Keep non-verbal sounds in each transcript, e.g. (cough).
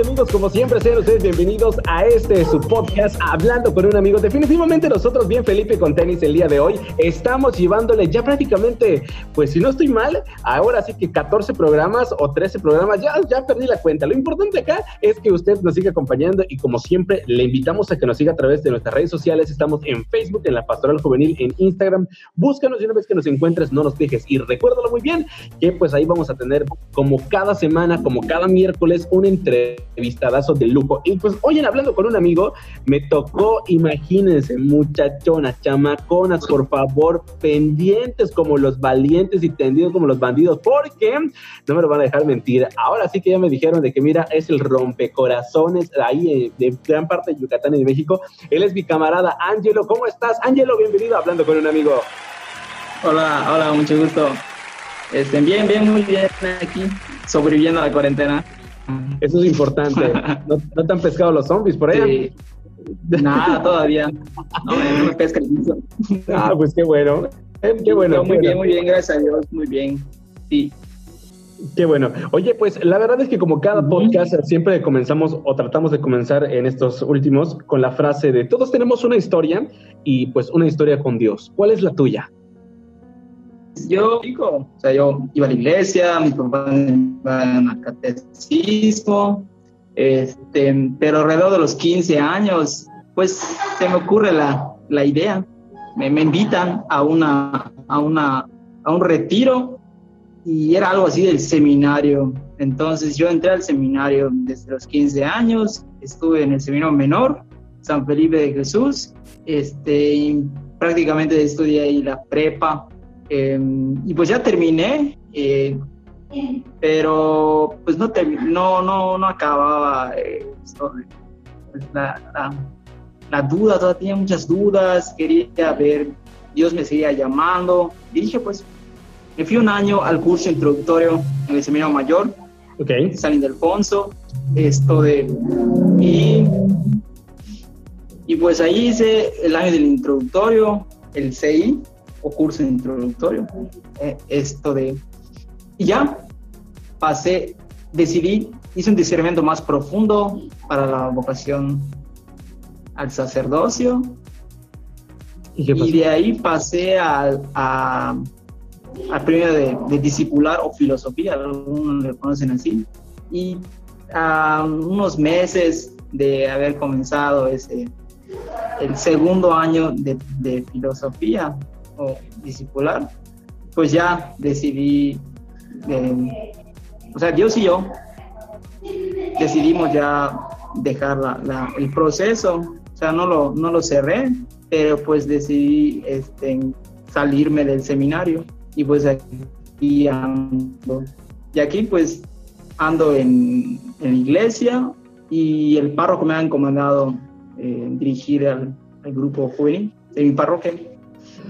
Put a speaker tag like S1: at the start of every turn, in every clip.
S1: amigos, como siempre, sean ustedes bienvenidos a este su podcast Hablando con un amigo. Definitivamente nosotros, bien Felipe con tenis el día de hoy, estamos llevándole ya prácticamente, pues si no estoy mal, ahora sí que 14 programas o 13 programas, ya, ya perdí la cuenta. Lo importante acá es que usted nos siga acompañando y como siempre, le invitamos a que nos siga a través de nuestras redes sociales. Estamos en Facebook, en la Pastoral Juvenil, en Instagram. Búscanos y una vez que nos encuentres, no nos dejes. Y recuérdalo muy bien, que pues ahí vamos a tener como cada semana, como cada miércoles, un entrevistadazo de lujo. Y pues hoy en Hablando con un amigo, me tocó, imagínense, muchachonas, chamaconas, por favor, pendientes como los valientes y tendidos como los bandidos, porque no me lo van a dejar mentir. Ahora sí que ya me dijeron de que mira, es el rompecorazones ahí eh, de gran parte de Yucatán y de México. Él es mi camarada Ángelo. ¿Cómo estás? Ángelo, bienvenido a Hablando con un amigo.
S2: Hola, hola, mucho gusto. Estén bien, bien, muy bien aquí, sobreviviendo a la cuarentena.
S1: Eso es importante. (laughs) ¿No, te han pescado los zombies por ahí?
S2: Nada, todavía. No, no me pesca el piso.
S1: Ah, pues qué bueno. Eh, qué bueno.
S2: muy bien, muy bien, gracias a Dios, muy bien. Sí.
S1: Qué bueno. Oye, pues la verdad es que como cada podcast siempre comenzamos o tratamos de comenzar en estos últimos con la frase de todos tenemos una historia y pues una historia con Dios. ¿Cuál es la tuya?
S2: Yo, o sea, yo iba a la iglesia, mis papás iban al catecismo, este, pero alrededor de los 15 años, pues se me ocurre la, la idea, me, me, invitan a, una, a, una, a un retiro y era algo así del seminario. Entonces yo entré al seminario desde los 15 años, estuve en el seminario menor, San Felipe de Jesús, este, y prácticamente estudié ahí la prepa Em, y pues ya terminé, eh, pero pues no, no, no, no acababa eh, pues, la, la, duda, todavía tenía muchas dudas, quería ver, Dios me seguía llamando. Y dije, pues, me fui un año al curso introductorio en el Seminario Mayor,
S1: okay.
S2: San Ildefonso, esto de... Y, y pues ahí hice el año del introductorio, el CI, o curso introductorio. Eh, esto de... Y ya pasé, decidí, hice un discernimiento más profundo para la vocación al sacerdocio. Y, de ahí pasé al a, a premio de, de, discipular o filosofía, algunos lo conocen así. Y a unos meses de haber comenzado ese, el segundo año de, de filosofía, discipular, pues ya decidí, eh, o sea, Dios y yo decidimos ya dejar el proceso, o sea, no lo, no lo cerré, pero pues decidí este, salirme del seminario y pues aquí ando. Y aquí pues ando en, en iglesia y el párroco me ha encomendado eh, dirigir al, al, grupo juvenil de mi parroquia.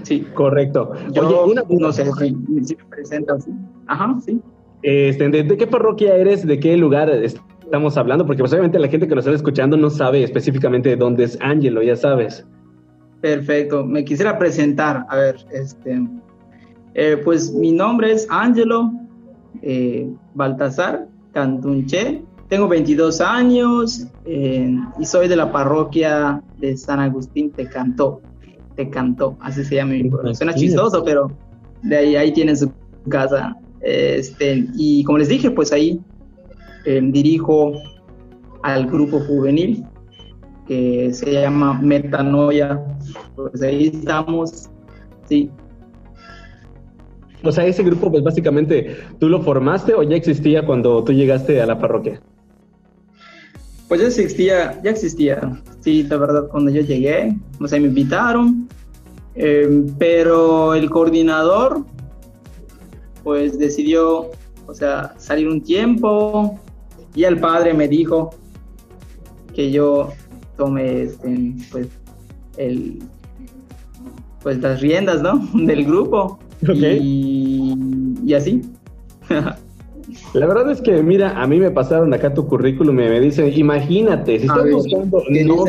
S2: Sí.
S1: Correcto.
S2: Yo una, no sé si, me presento así. Ajá, sí.
S1: Este, ¿de, qué parroquia eres? ¿De qué lugar estamos hablando? Porque posiblemente la gente que nos está escuchando no sabe específicamente dónde es Ángelo, ya sabes.
S2: Perfecto. Me quisiera presentar. A ver, este. Eh, pues mi nombre es Ángelo eh, Baltasar Cantunche. Tengo 22 años eh, y soy de la parroquia de San Agustín Tecantó cantó, así se llama mi pueblo. Suena chistoso, pero de ahí, ahí tienen su casa. Este, y como les dije, pues ahí em, dirijo al grupo juvenil que se llama Metanoia. Pues ahí estamos, sí.
S1: O sea, ese grupo, pues básicamente, ¿tú lo formaste o ya existía cuando tú llegaste a la parroquia?
S2: Pues ya existía, ya existía. Sí, la verdad, cuando yo llegué, o sea, me invitaron, em, pero el coordinador, pues decidió, o sea, salir un tiempo y el padre me dijo que yo tome, este, pues, el, pues las riendas, ¿no? (laughs) Del grupo. Y, y así. (laughs)
S1: La verdad es que, mira, a mí me pasaron acá tu currículum y me dicen, imagínate, si estás buscando no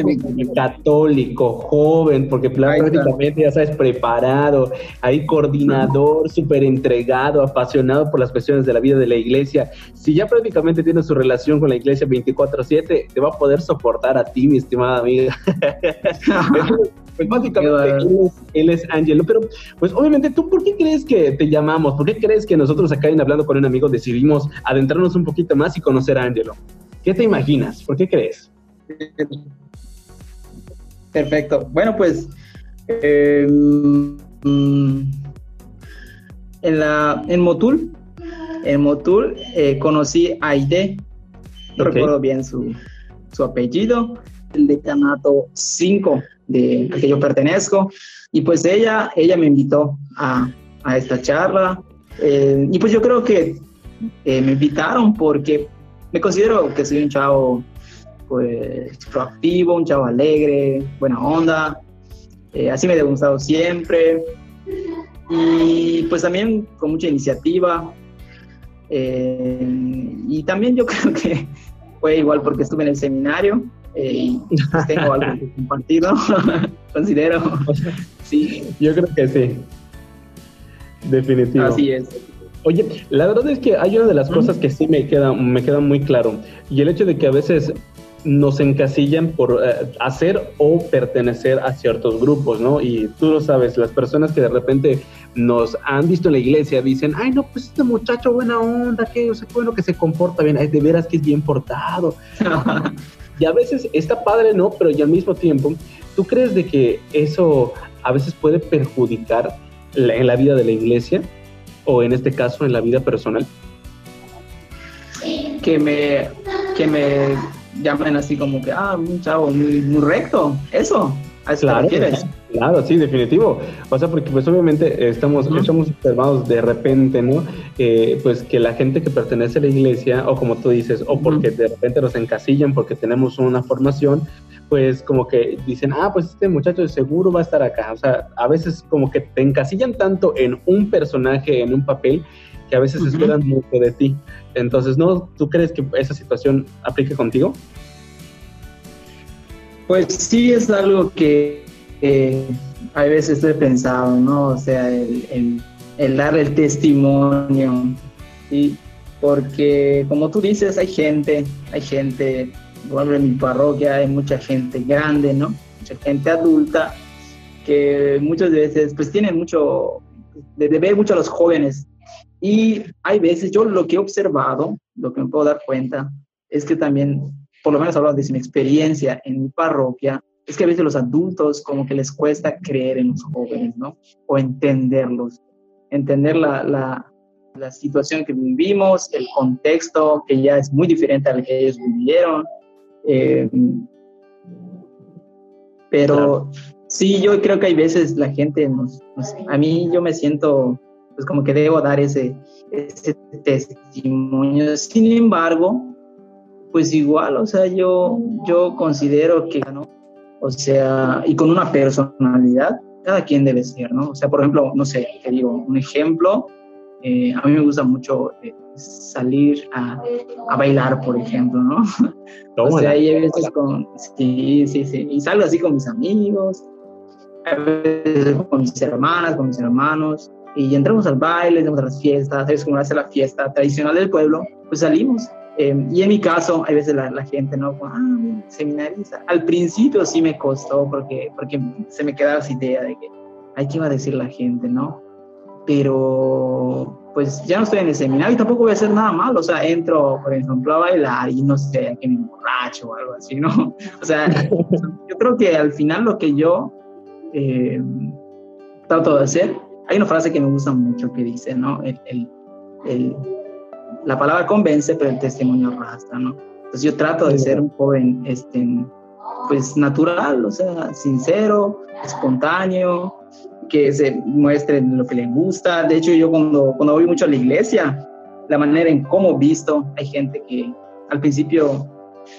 S1: católico, joven, porque prácticamente ya sabes, preparado, ahí coordinador, súper entregado, apasionado por las cuestiones de la vida de la iglesia, si ya prácticamente tiene su relación con la iglesia 24/7, te va a poder soportar a ti, mi estimada amiga. (laughs) Pues (laughs) básicamente él es, Angelo, pero pues obviamente tú, ¿por qué crees que te llamamos? ¿Por qué crees que nosotros acá en Hablando con un Amigo decidimos adentrarnos un poquito más y conocer a Angelo? ¿Qué te imaginas? ¿Por qué crees?
S2: Perfecto. Bueno, pues en, la, en Motul, en Motul eh, conocí a Aide, no recuerdo bien su, su apellido, el decanato 5 de al que yo pertenezco. Y pues ella, ella me invitó a, a esta charla. Eh, y pues yo creo que eh, me invitaron porque me considero que soy un chavo pues proactivo, un chavo alegre, buena onda. Eh, así me he gustado siempre. Y pues también con mucha iniciativa. y también yo (laughs) creo que fue igual porque estuve en el seminario y pues tengo algo que (laughs) compartir, ¿no? (laughs) Considero.
S1: Sí. Yo creo que sí. Definitivo.
S2: Así es.
S1: Oye, la verdad es que hay una de las cosas que sí me queda, me queda muy claro, y el hecho de que a veces nos encasillan por eh, hacer o pertenecer a ciertos grupos, ¿no? Y tú lo sabes, las personas que de repente nos han visto en la iglesia dicen, ay, no, pues este muchacho buena onda, que yo sé bueno que se comporta bien, ay, de veras que es bien portado. (laughs) Y a veces está padre, ¿no? Pero y al mismo tiempo, ¿tú crees de que eso a veces puede perjudicar en la vida de la iglesia o en este caso en la vida personal?
S2: Que me, que me llamen así como que, ah, un chavo muy, muy recto, eso, ¿a eso
S1: claro, Claro, sí, definitivo. O sea, porque pues obviamente estamos, estamos observados de repente, ¿no? Eh, pues que la gente que pertenece a la iglesia, o como tú dices, o porque de repente nos encasillan porque tenemos una formación, pues como que dicen, ah, pues este muchacho de seguro va a estar acá. O sea, a veces como que te encasillan tanto en un personaje, en un papel, que a veces esperan mucho de ti. Entonces, ¿no? ¿Tú crees que esa situación aplique contigo?
S2: Pues sí, es algo que eh, a veces estoy pensado, ¿no? O sea, el, el, dar el testimonio, ¿sí? Porque como tú dices, hay gente, hay gente, por en mi parroquia hay mucha gente grande, ¿no? Mucha gente adulta que muchas veces pues tienen mucho, de, ver mucho a los jóvenes. Y hay veces, yo lo que he observado, lo que me puedo dar cuenta, es que también, por lo menos hablando de mi experiencia en mi parroquia, es que a veces los adultos como que les cuesta creer en los jóvenes, ¿no? O entenderlos, entender la, la, la situación que vivimos, el contexto que ya es muy diferente al que ellos vivieron. Eh, pero sí, yo creo que hay veces la gente, nos, a mí yo me siento pues como que debo dar ese, ese testimonio. Sin embargo, pues igual, o sea, yo, yo considero que, ¿no? O sea, y con una personalidad, cada quien debe ser, ¿no? O sea, por ejemplo, no sé, te digo, un ejemplo, eh, a mí me gusta mucho eh, salir a, a, bailar, por ejemplo, ¿no? (laughs) o sea, hay veces con, sí, sí, sí, y salgo así con mis amigos, a veces con mis hermanas, con mis hermanos, y entramos al baile, entramos a las fiestas, ¿sabes cómo hace la fiesta tradicional del pueblo? Pues salimos Em, y en mi caso, hay veces la, gente, ¿no? Ah, seminariza. Al principio sí me costó porque, porque se me quedaba esa idea de que, hay ¿qué iba a decir la gente, no? Pero, pues ya no estoy en el seminario y tampoco voy a hacer nada malo. O sea, entro, por ejemplo, a bailar y no sé, que me borracho o algo así, ¿no? (laughs) O sea, (laughs) yo creo que al final lo que yo eh, trato de hacer, hay una frase que me gusta mucho que dice, ¿no? el, el la palabra convence, pero el testimonio arrastra, ¿no? Entonces yo trato de ser un joven, este, pues natural, o sea, sincero, espontáneo, que se muestre lo que le gusta. De hecho, yo cuando, cuando voy mucho a la iglesia, la manera en cómo visto, hay gente que al principio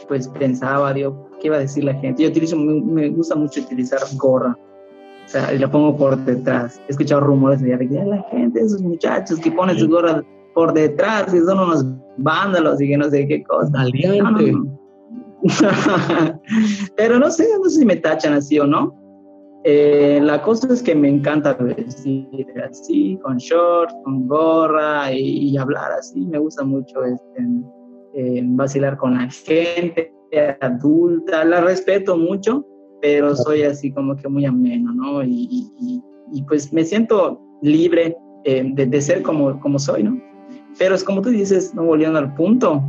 S2: pues pensaba, Dios, ¿qué iba a decir la gente? Yo utilizo, me, gusta mucho utilizar gorra, o sea, y la pongo por detrás. He escuchado rumores de, la gente, esos muchachos que ponen su gorra por detrás, que son unos vándalos y que no sé qué cosa.
S1: Aliante. (laughs)
S2: Pero no sé, no sé si me tachan así o no. Eh, la cosa es que me encanta vestir así, con shorts, con gorra y, hablar así. Me gusta mucho este, eh, vacilar con la gente adulta. La respeto mucho, pero soy así como que muy ameno, ¿no? Y, pues me siento libre eh, de, ser como, como soy, ¿no? Pero es como tú dices, no volviendo al punto,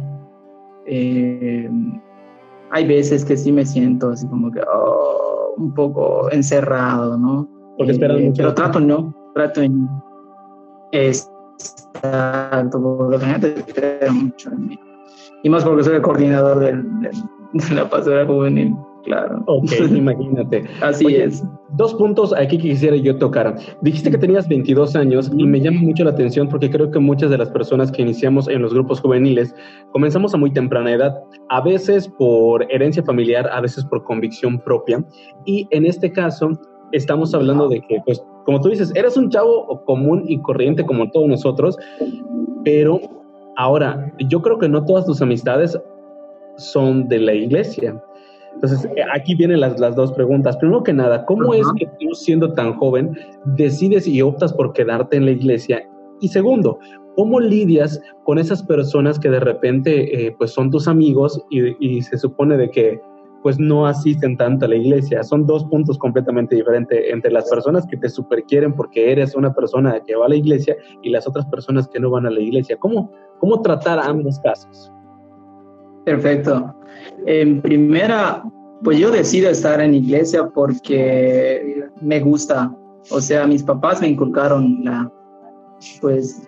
S2: hay veces que sí me siento así como que, oh, un poco encerrado, ¿no?
S1: Porque
S2: eh, Pero trato no, trato en... Exacto, porque la gente espera mucho en mí. Y más porque soy el coordinador del, de la pastora juvenil, claro.
S1: Ok, (laughs) imagínate.
S2: Así es.
S1: Dos puntos aquí que quisiera yo tocar. Dijiste que tenías 22 años y me llama mucho la atención porque creo que muchas de las personas que iniciamos en los grupos juveniles comenzamos a muy temprana edad, a veces por herencia familiar, a veces por convicción propia. Y en este caso estamos hablando de que, pues, como tú dices, eres un chavo común y corriente como todos nosotros, pero ahora, yo creo que no todas tus amistades son de la iglesia. Entonces, eh, aquí vienen las, las dos preguntas. Primero que nada, ¿cómo es que tú, siendo tan joven, decides y optas por quedarte en la iglesia? Y segundo, ¿cómo lidias con esas personas que de repente eh, pues son tus amigos y, se supone de que pues no asisten tanto a la iglesia? Son dos puntos completamente diferentes entre las personas que te super quieren porque eres una persona que va a la iglesia y las otras personas que no van a la iglesia. ¿Cómo, cómo tratar ambos casos?
S2: Perfecto. En primera, pues yo decido estar en iglesia porque me gusta. O sea, mis papás me inculcaron la, pues,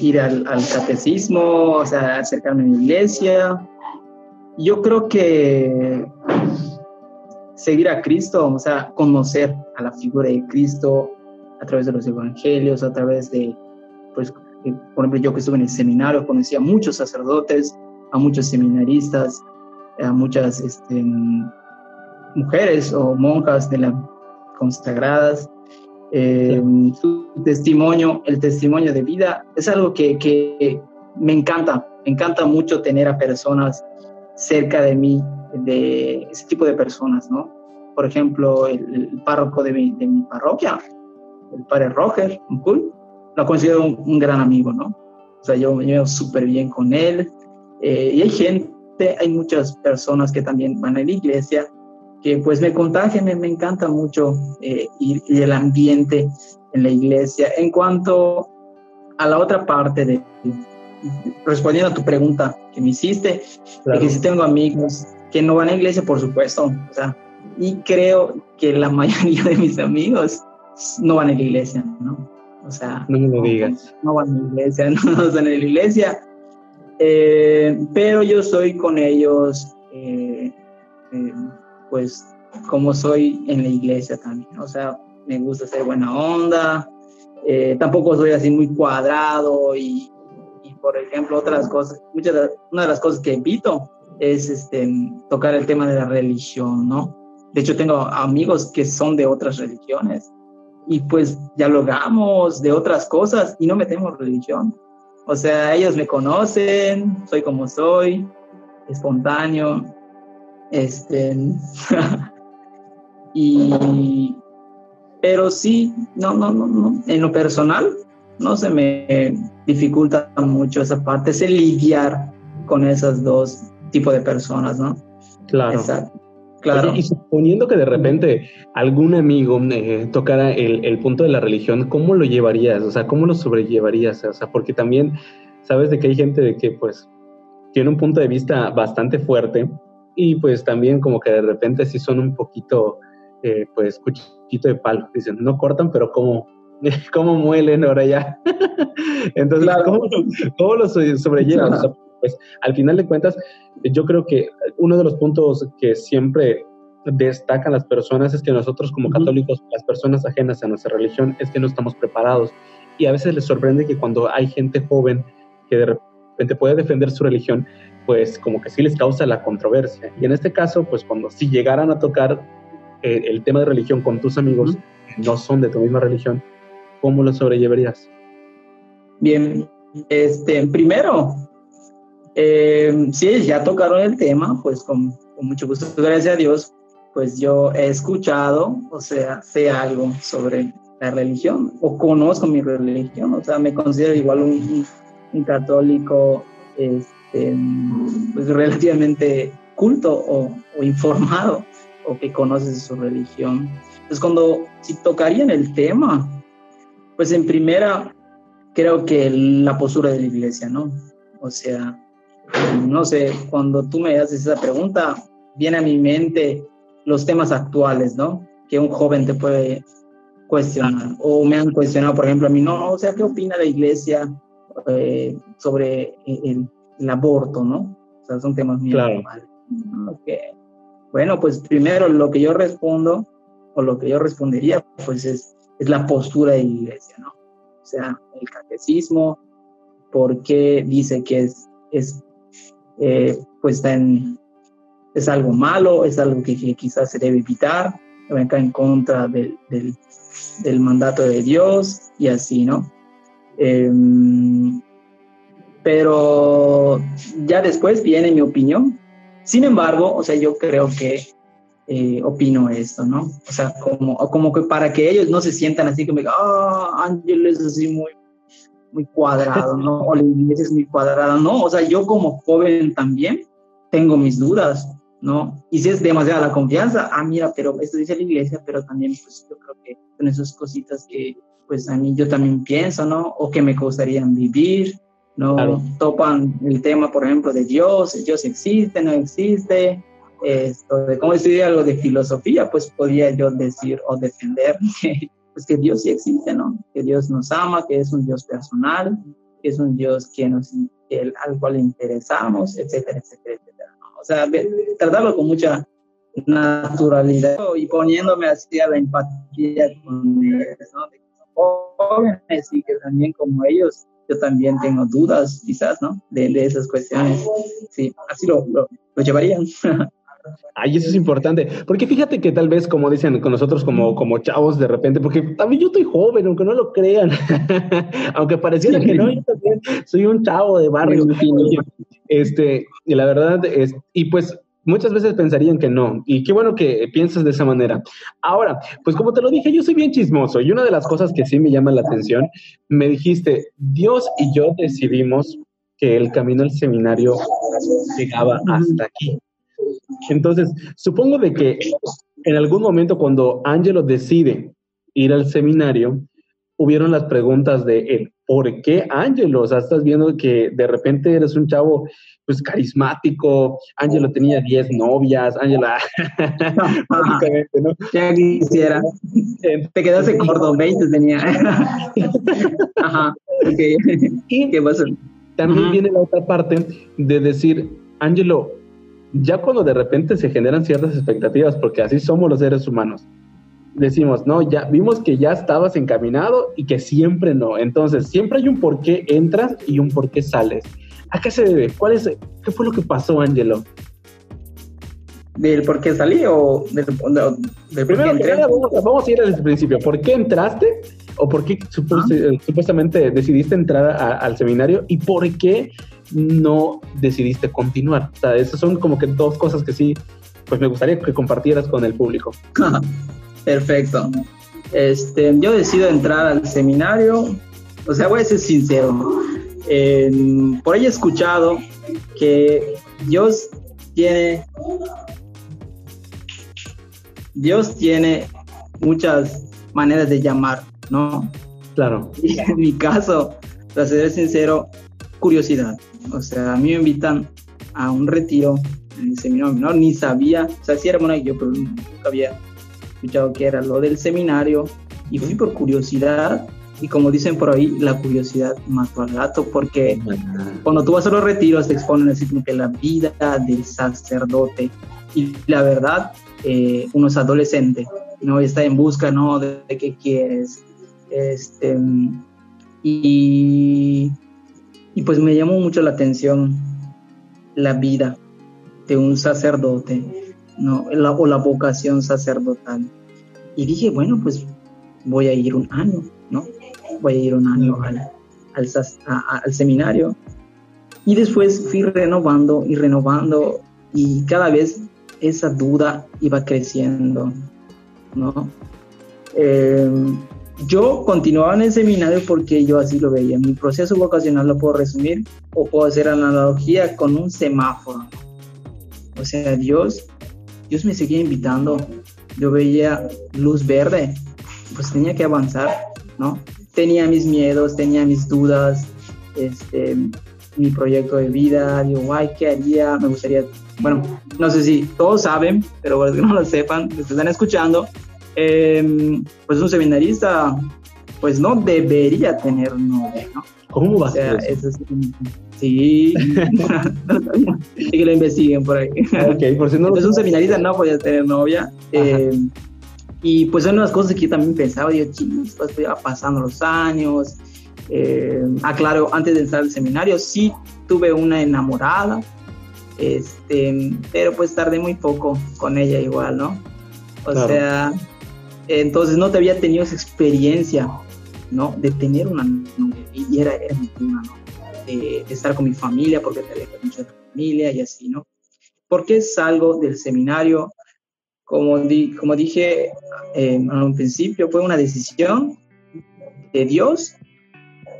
S2: ir al, catecismo, o sea, acercarme a la iglesia. Yo creo que seguir a Cristo, o sea, conocer a la figura de Cristo a través de los evangelios, a través de, pues, por ejemplo, yo que estuve en el seminario, conocí a muchos sacerdotes, a muchos seminaristas, a muchas este, mujeres o monjas de las consagradas. Eh, su testimonio, el testimonio de vida, es algo que, que, me encanta. Me encanta mucho tener a personas cerca de mí, de ese tipo de personas, ¿no? Por ejemplo, el, párroco de mi, de mi, parroquia, el padre Roger, lo considero un, un, gran amigo, ¿no? O sea, yo me llevo súper bien con él, eh, y hay gente, hay muchas personas que también van a la iglesia, que pues me contagian, me, encanta mucho eh, y, el ambiente en la iglesia. En cuanto a la otra parte de, respondiendo a tu pregunta que me hiciste, de que si tengo amigos que no van a la iglesia, por supuesto, o sea, y creo que la (laughs) mayoría de mis amigos no van a la iglesia, ¿no? O sea,
S1: no me lo digas.
S2: No, van a la iglesia, (laughs) no, no van a la iglesia eh, pero yo soy con ellos, eh, eh, pues como soy en la iglesia también, o sea, me gusta ser buena onda, tampoco soy así muy cuadrado y, por ejemplo, otras cosas, muchas una de las cosas que evito es este, tocar el tema de la religión, ¿no? De hecho, tengo amigos que son de otras religiones y pues dialogamos de otras cosas y no metemos religión. O sea, ellos me conocen, soy como soy, espontáneo, este, (laughs) y, pero sí, no, no, no, no, en lo personal no se me dificulta mucho esa parte, es el lidiar con esos dos tipos de personas, ¿no?
S1: Claro. Exacto. Claro. y suponiendo que de repente algún amigo eh, tocara el, punto de la religión, ¿cómo lo llevarías? O sea, ¿cómo lo sobrellevarías? O sea, porque también sabes de que hay gente de que pues tiene un punto de vista bastante fuerte y pues también como que de repente sí son un poquito, eh, pues, cuchillito de palo. Dicen, no cortan, pero ¿cómo, (laughs) cómo muelen ahora ya? (laughs) Entonces, ¿cómo, ¿cómo, lo sobrellevas? (laughs) pues al final de cuentas, yo creo que uno de los puntos que siempre destacan las personas es que nosotros como católicos, las personas ajenas a nuestra religión, es que no estamos preparados. Y a veces les sorprende que cuando hay gente joven que de repente puede defender su religión, pues como que sí les causa la controversia. Y en este caso, pues cuando si llegaran a tocar eh, el tema de religión con tus amigos, que no son de tu misma religión, ¿cómo lo sobrellevarías?
S2: Bien, Este, primero, eh, sí, ya tocaron el tema, pues con, con, mucho gusto, gracias a Dios, pues yo he escuchado, o sea, sé algo sobre la religión, o conozco mi religión, o sea, me considero igual un, un católico, este, pues relativamente culto o, o, informado, o que conoce su religión. Entonces, cuando, si tocarían el tema, pues en primera, creo que la postura de la iglesia, ¿no? O sea, no sé, cuando tú me haces esa pregunta, viene a mi mente los temas actuales, ¿no? Que un joven te puede cuestionar. O me han cuestionado, por ejemplo, a mí, no, o sea, ¿qué opina la iglesia eh, sobre el, el, aborto, ¿no? O sea, son temas muy
S1: claro.
S2: Okay. Bueno, pues primero lo que yo respondo, o lo que yo respondería, pues es, es la postura de la iglesia, ¿no? O sea, el catecismo, por qué dice que es, es eh, pues en, es algo malo, es algo que, que, quizás se debe evitar, venga en contra del, del, mandato de Dios y así, ¿no? Eh, pero ya después viene mi opinión. Sin embargo, o sea, yo creo que eh, opino esto, ¿no? O sea, como, como que para que ellos no se sientan así como, ah, Ángel es así muy, muy cuadrado, ¿no? O la iglesia es muy cuadrada, ¿no? O sea, yo como joven también tengo mis dudas, ¿no? Y si es demasiada la confianza, ah, mira, pero esto dice la iglesia, pero también, pues yo creo que son esas cositas que, pues a mí yo también pienso, ¿no? O que me gustaría vivir, ¿no? Claro. Topan el tema, por ejemplo, de Dios, Dios existe, no existe, esto de cómo estudiar algo de filosofía, pues podría yo decir o defender que, pues que Dios sí existe, ¿no? Que Dios nos ama, que es un Dios personal, que es un Dios que nos, el, al cual le interesamos, etcétera, etcétera, etcétera. ¿no? O sea, tratarlo con mucha naturalidad y poniéndome así a la empatía con ellos, ¿no? De que jóvenes y que también como ellos, yo también tengo dudas quizás, ¿no? De, de esas cuestiones. Sí, así lo, lo, lo llevarían. (laughs)
S1: Ay, eso es importante, porque fíjate que tal vez, como dicen con nosotros como, como chavos de repente, porque también yo estoy joven, aunque no lo crean, (laughs) aunque pareciera que no, yo también soy un chavo de barrio. Este, y la verdad es, y pues muchas veces pensarían que no, y qué bueno que piensas de esa manera. Ahora, pues como te lo dije, yo soy bien chismoso, y una de las cosas que sí me llama la atención, me dijiste, Dios y yo decidimos que el camino al seminario llegaba hasta aquí. Entonces, supongo de que en algún momento cuando Angelo decide ir al seminario, hubieron las preguntas de él, ¿por qué Angelo? O sea, estás viendo que de repente eres un chavo pues carismático, Angelo tenía 10 novias, Angelo, (laughs)
S2: básicamente, ¿no? Ya quisiera. Te quedaste corto, 20 tenía. (laughs) Ajá, okay.
S1: ¿Y ¿Qué pasó? También Ajá. viene la otra parte de decir, Angelo, ya cuando de repente se generan ciertas expectativas, porque así somos los seres humanos, decimos, no, ya vimos que ya estabas encaminado y que siempre no. Entonces, siempre hay un por qué entras y un por qué sales. ¿A qué se debe? ¿Cuál es, ¿Qué fue lo que pasó, Angelo?
S2: ¿Del por qué salí o del, del,
S1: del Primero que nada, vamos, vamos, a ir al principio. ¿Por qué entraste o por qué supos, ¿Ah? supuestamente decidiste entrar a, al seminario y por qué no decidiste continuar? O sea, esas son como que dos cosas que sí, pues me gustaría que compartieras con el público. (laughs)
S2: Perfecto. Este, yo decido entrar al seminario, o sea, voy a ser sincero. Eh, por ahí he escuchado que Dios tiene Dios tiene muchas maneras de llamar, ¿no?
S1: Claro.
S2: Y (laughs) en mi caso, para ser sincero, curiosidad. O sea, a mí me invitan a un retiro en el seminario menor, ni sabía, o sea, sí era yo, pero nunca había escuchado que era lo del seminario y fui por curiosidad y como dicen por ahí, la curiosidad mató al gato porque cuando tú vas a los retiros te exponen así como que la vida del sacerdote y la verdad eh, uno es adolescente, ¿no? Está en busca, ¿no? De, de qué quieres. Este, y, y pues me llamó mucho la atención la vida de un sacerdote, ¿no? La, o la vocación sacerdotal. Y dije, bueno, pues voy a ir un año, ¿no? Voy a ir un año al, al, al seminario y después fui renovando y renovando y cada vez esa duda iba creciendo, ¿no? Em, yo continuaba en el seminario porque yo así lo veía. Mi proceso vocacional lo puedo resumir o puedo hacer analogía con un semáforo. O sea, Dios, Dios me seguía invitando. Yo veía luz verde, pues tenía que avanzar, ¿no? Tenía mis miedos, tenía mis dudas, este, mi proyecto de vida, digo, ay, ¿qué haría? Me gustaría, bueno, no sé si todos saben, pero para que no lo sepan, que están escuchando, em, pues un seminarista, pues no debería tener novia, ¿no?
S1: ¿Cómo va a ser
S2: eso? sí, (laughs) y que lo investiguen por ahí.
S1: Ok, por si no
S2: Entonces un seminarista no podía tener novia. Em, y pues son unas cosas que yo también pensaba, digo, chicos, pues ya pasando los años, eh, aclaro, antes de entrar al seminario, sí tuve una enamorada, este, pero pues tardé muy poco con ella igual, ¿no? O sea, entonces no te había tenido esa experiencia, ¿no? De tener una novia, y era, era mi prima, ¿no? De, estar con mi familia, porque te alejas mucho de la familia y así, ¿no? Porque salgo del seminario, como, di, como dije eh, en un principio, fue una decisión de Dios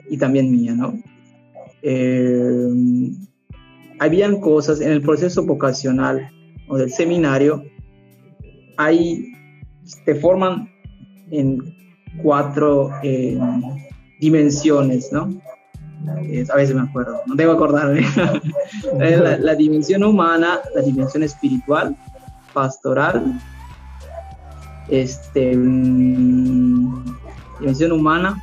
S2: y también mía, ¿no? Eh, habían cosas en el proceso vocacional o del seminario, hay, te forman en cuatro eh, dimensiones, ¿no? a veces me acuerdo, no debo acordarme. (laughs) la, la, dimensión humana, la dimensión espiritual, pastoral, este, mm, dimensión humana,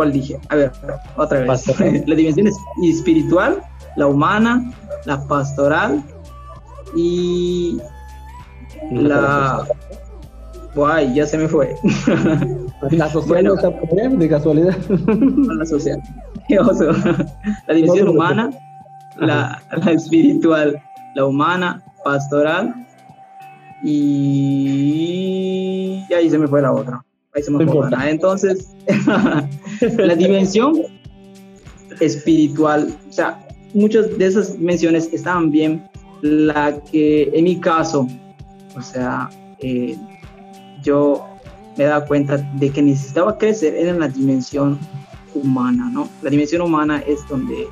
S2: ¿Cuál dije? A ver, otra vez. (laughs) la dimensión espiritual, la humana, la pastoral y la... Guay, ya se me fue. (laughs)
S1: La social está de casualidad. (laughs)
S2: La social. La división humana, la, la, espiritual, la humana, pastoral y... y ahí se me fue la otra. Ahí se me fue. Entonces, (laughs) la dimensión espiritual, o sea, muchas de esas menciones estaban bien. La que en mi caso, o sea, eh, yo me daba cuenta de que necesitaba crecer en la dimensión humana, ¿no? La dimensión humana es donde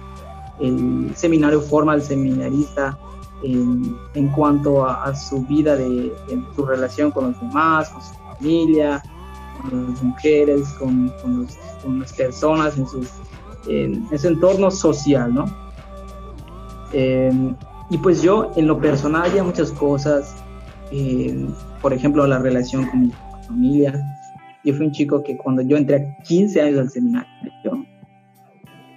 S2: el seminario forma al seminarista en, en cuanto a, su vida, de, en su relación con los demás, con su familia, con las mujeres, con, con, las personas en, sus, en ese entorno social, ¿no? Eh, y pues yo en lo personal había muchas cosas, eh, por ejemplo la relación con mi familia. Yo fui un chico que cuando yo entré a 15 años al seminario,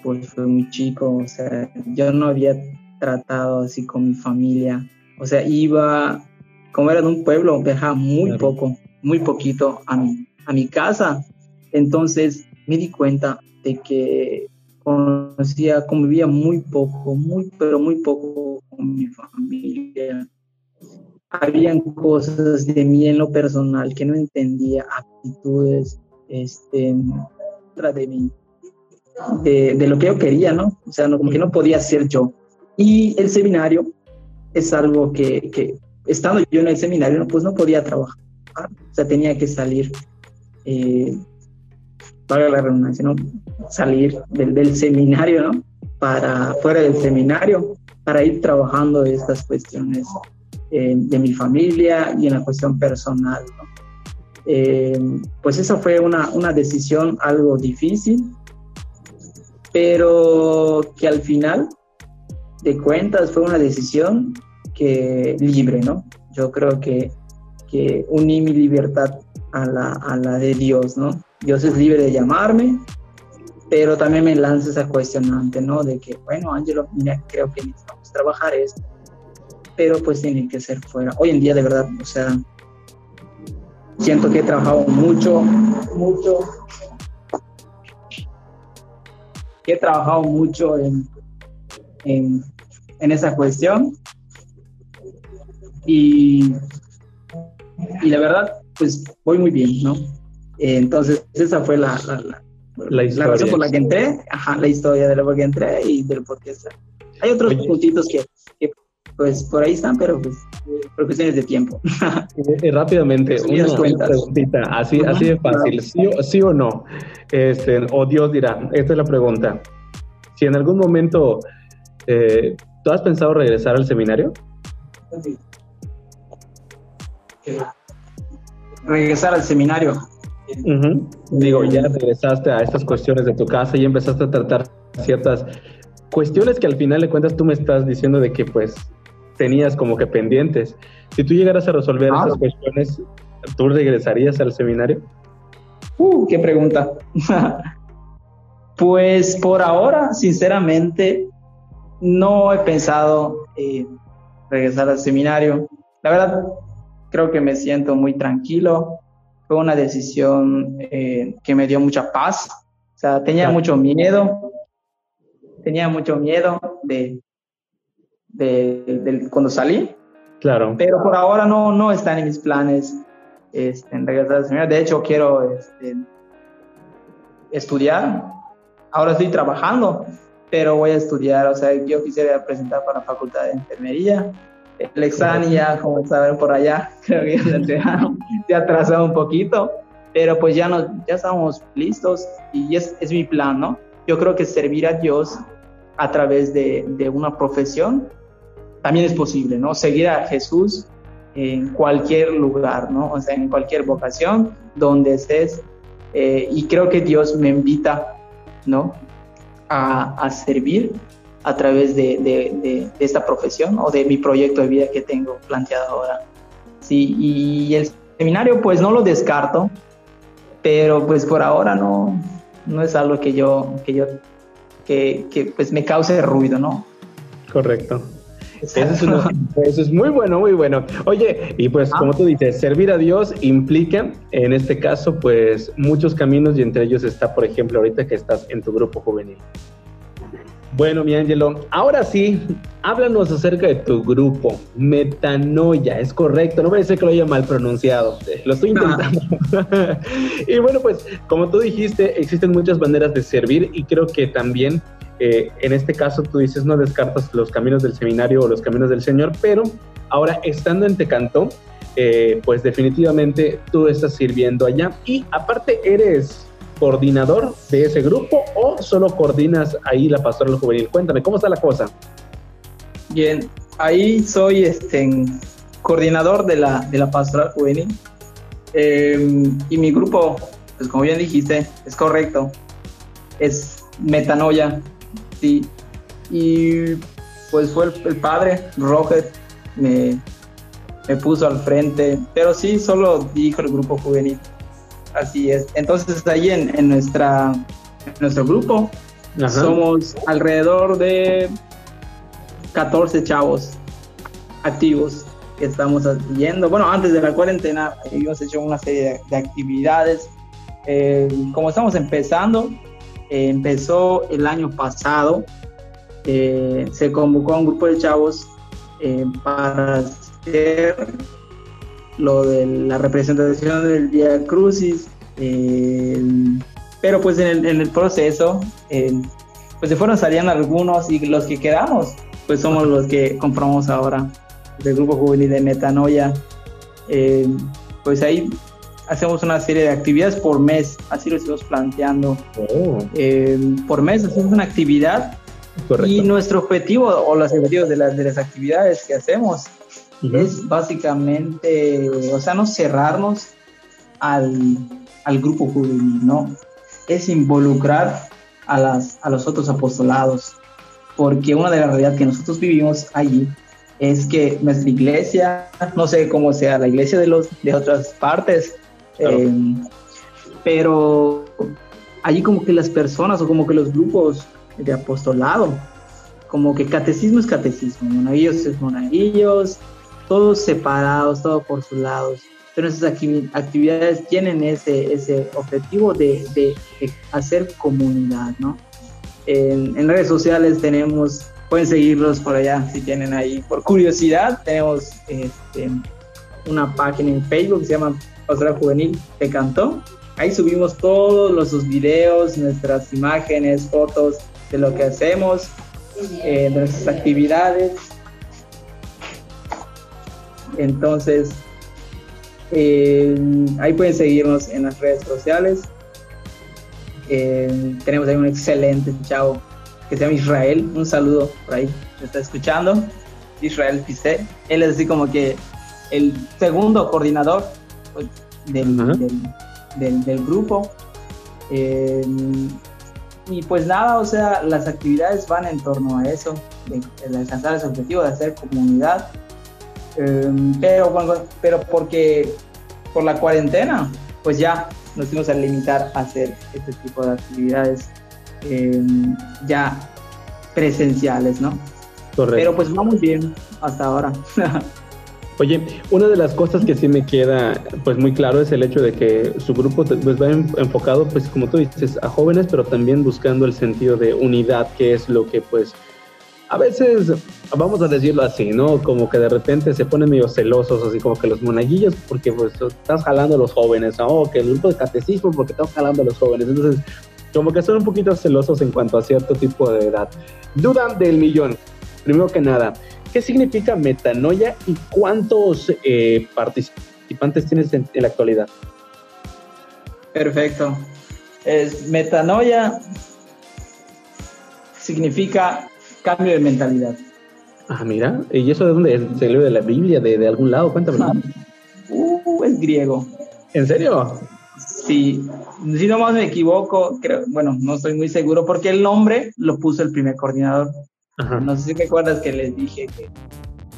S2: pues fue muy chico, o sea, yo no había tratado así con mi familia, o sea, iba, como era de un pueblo, viajaba muy poco, muy poquito a mí a mi casa. Entonces me di cuenta de que conocía, convivía muy poco, muy, pero muy poco con mi familia. Habían cosas de mí en lo personal que no entendía, actitudes, este, de mí, de, de, lo que yo quería, ¿no? O sea, no, como que no podía ser yo. Y el seminario es algo que, que estando yo en el seminario, pues no podía trabajar, o sea, tenía que salir eh, la redundancia, ¿no? salir del, del, seminario, ¿no? Para fuera del seminario, para ir trabajando estas cuestiones eh, de mi familia y en la cuestión personal. Eh, pues esa fue una, una decisión algo difícil, pero que al final de cuentas fue una decisión que libre, ¿no? Yo creo que, que uní mi libertad a la, a la de Dios, ¿no? Dios es libre de llamarme, pero también me lanza esa cuestionante, ¿no? De que, bueno, Ángelo, mira, creo que necesitamos trabajar esto, pero pues tiene que ser fuera. Hoy en día, de verdad, o sea, siento que he trabajado mucho, mucho, he trabajado mucho en, en, en esa cuestión y, y la verdad, pues voy muy bien, ¿no? entonces, esa fue la, La, razón por la que entré, ajá, la historia de la por que entré y del por qué está. Hay otros puntitos que, pues por ahí están, pero pues por cuestiones de tiempo. (laughs)
S1: Eh, rápidamente, una, preguntita, así, así de fácil, ¿Sí, o no? Este, o Dios dirá, esta es la pregunta. Si en algún momento eh, tú has pensado regresar al seminario?
S2: Regresar al seminario.
S1: Digo, ya regresaste a estas cuestiones de tu casa y empezaste a tratar ciertas cuestiones que al final de cuentas tú me estás diciendo de que pues tenías como que pendientes. Si tú llegaras a resolver ah. esas cuestiones, ¿tú regresarías al seminario?
S2: Uh, qué pregunta. (laughs) pues por ahora, sinceramente, no he pensado regresar al seminario. La verdad, creo que me siento muy tranquilo fue una decisión eh, que me dio mucha paz. O sea, tenía mucho miedo, tenía mucho miedo de, de, cuando salí.
S1: Claro.
S2: Pero por ahora no, no están en mis planes este, en regresar seminario. De hecho, quiero este, estudiar. Ahora estoy trabajando, pero voy a estudiar. O sea, yo quisiera presentar para la Facultad de Enfermería el examen ya, como saben por allá, (laughs) creo que se, (laughs) ha atrasado un poquito, pero pues ya, no, ya estamos listos y es, es mi plan, ¿no? Yo creo que servir a Dios a través de, de una profesión también es posible, ¿no? Seguir a Jesús en cualquier lugar, ¿no? O sea, en cualquier vocación, donde estés. Eh, y creo que Dios me invita, ¿no? A, a servir a través de, esta profesión o de mi proyecto de vida que tengo planteado ahora. Sí, y el seminario pues no lo descarto, pero pues por ahora no, no es algo que yo, que yo, que, que pues me cause ruido, ¿no?
S1: Correcto. Eso es, eso es, muy bueno, muy bueno. Oye, y pues ah. como tú dices, servir a Dios implica, en este caso, pues muchos caminos y entre ellos está, por ejemplo, ahorita que estás en tu grupo juvenil. Bueno, mi Angelo, ahora sí, háblanos acerca de tu grupo, Metanoia, es correcto, no me decir que lo haya mal pronunciado, lo estoy intentando. (laughs) y bueno, pues como tú dijiste, existen muchas maneras de servir y creo que también en este caso tú dices no descartas los caminos del seminario o los caminos del Señor, pero ahora estando en Tecantó, eh, pues definitivamente tú estás sirviendo allá y aparte eres coordinador de ese grupo o solo coordinas ahí la pastoral juvenil? Cuéntame, ¿cómo está la cosa?
S2: Bien, ahí soy este, coordinador de la, de la pastoral juvenil em, y mi grupo, pues como bien dijiste, es correcto, es metanoia, sí. Y pues fue el, padre, Roger, me, me puso al frente, pero sí, solo dijo el grupo juvenil. Así es. Entonces ahí en, nuestra, nuestro grupo somos alrededor de 14 chavos activos que estamos yendo. Bueno, antes de la cuarentena habíamos hecho una serie de, actividades. Eh, como estamos empezando, eh, empezó el año pasado, eh, se convocó a un grupo de chavos para hacer lo de la representación del Día Crucis, eh, pero pues en el, proceso, eh, pues se fueron saliendo algunos y los que quedamos, pues somos los que compramos ahora del Grupo Juvenil de Metanoia. Eh, pues ahí hacemos una serie de actividades por mes, así lo estamos planteando. Oh. por mes hacemos una actividad y nuestro objetivo o los objetivos de las, de las actividades que hacemos es básicamente, o sea, no cerrarnos al, al grupo juvenil, ¿no? Es involucrar a, las, a los otros apostolados, porque una de las realidades que nosotros vivimos allí es que nuestra iglesia, no sé cómo sea la iglesia de, los, de otras partes, eh, pero allí como que las personas o como que los grupos de apostolado, como que catecismo es catecismo, monaguillos es monaguillos, todos separados, todos por sus lados. Pero esas actividades tienen ese, ese objetivo de, de, hacer comunidad, ¿no? En, redes sociales tenemos, pueden seguirlos por allá si tienen ahí, por curiosidad, tenemos este, una página en Facebook que se llama Pastoral Juvenil Te Cantó ahí subimos todos los videos, nuestras imágenes, fotos de lo que hacemos, eh, nuestras actividades. Entonces, eh, ahí pueden seguirnos en las redes sociales. Eh, tenemos ahí un excelente chavo que se llama Israel. Un saludo por ahí, me está escuchando. Israel Pise. Él es así como que el segundo coordinador pues, del, del, grupo. Eh, y pues nada, o sea, las actividades van en torno a eso, de, alcanzar ese objetivo de hacer comunidad. pero, pero porque por la cuarentena, pues ya nos fuimos a limitar a hacer este tipo de actividades em, ya presenciales, ¿no? Correcto. Pero pues vamos bien hasta ahora. (laughs)
S1: Oye, una de las cosas que sí me queda pues muy claro es el hecho de que su grupo pues va enfocado pues como tú dices a jóvenes, pero también buscando el sentido de unidad, que es lo que pues a veces, vamos a decirlo así, ¿no? Como que de repente se ponen medio celosos, así como que los monaguillos, porque pues estás jalando a los jóvenes. O que el grupo de catecismo, porque estás jalando a los jóvenes. Entonces, como que son un poquito celosos en cuanto a cierto tipo de edad. Duda del millón. Primero que nada, ¿qué significa metanoia y cuántos eh, participantes tienes en, en la actualidad?
S2: Perfecto. Es metanoia significa cambio de mentalidad.
S1: Ah, mira, ¿y eso de dónde es? ¿Se lee de la Biblia, de, algún lado? Cuéntame.
S2: Uh, es griego.
S1: ¿En serio?
S2: Sí, si no más me equivoco, creo, bueno, no estoy muy seguro porque el nombre lo puso el primer coordinador. No sé si te acuerdas que les dije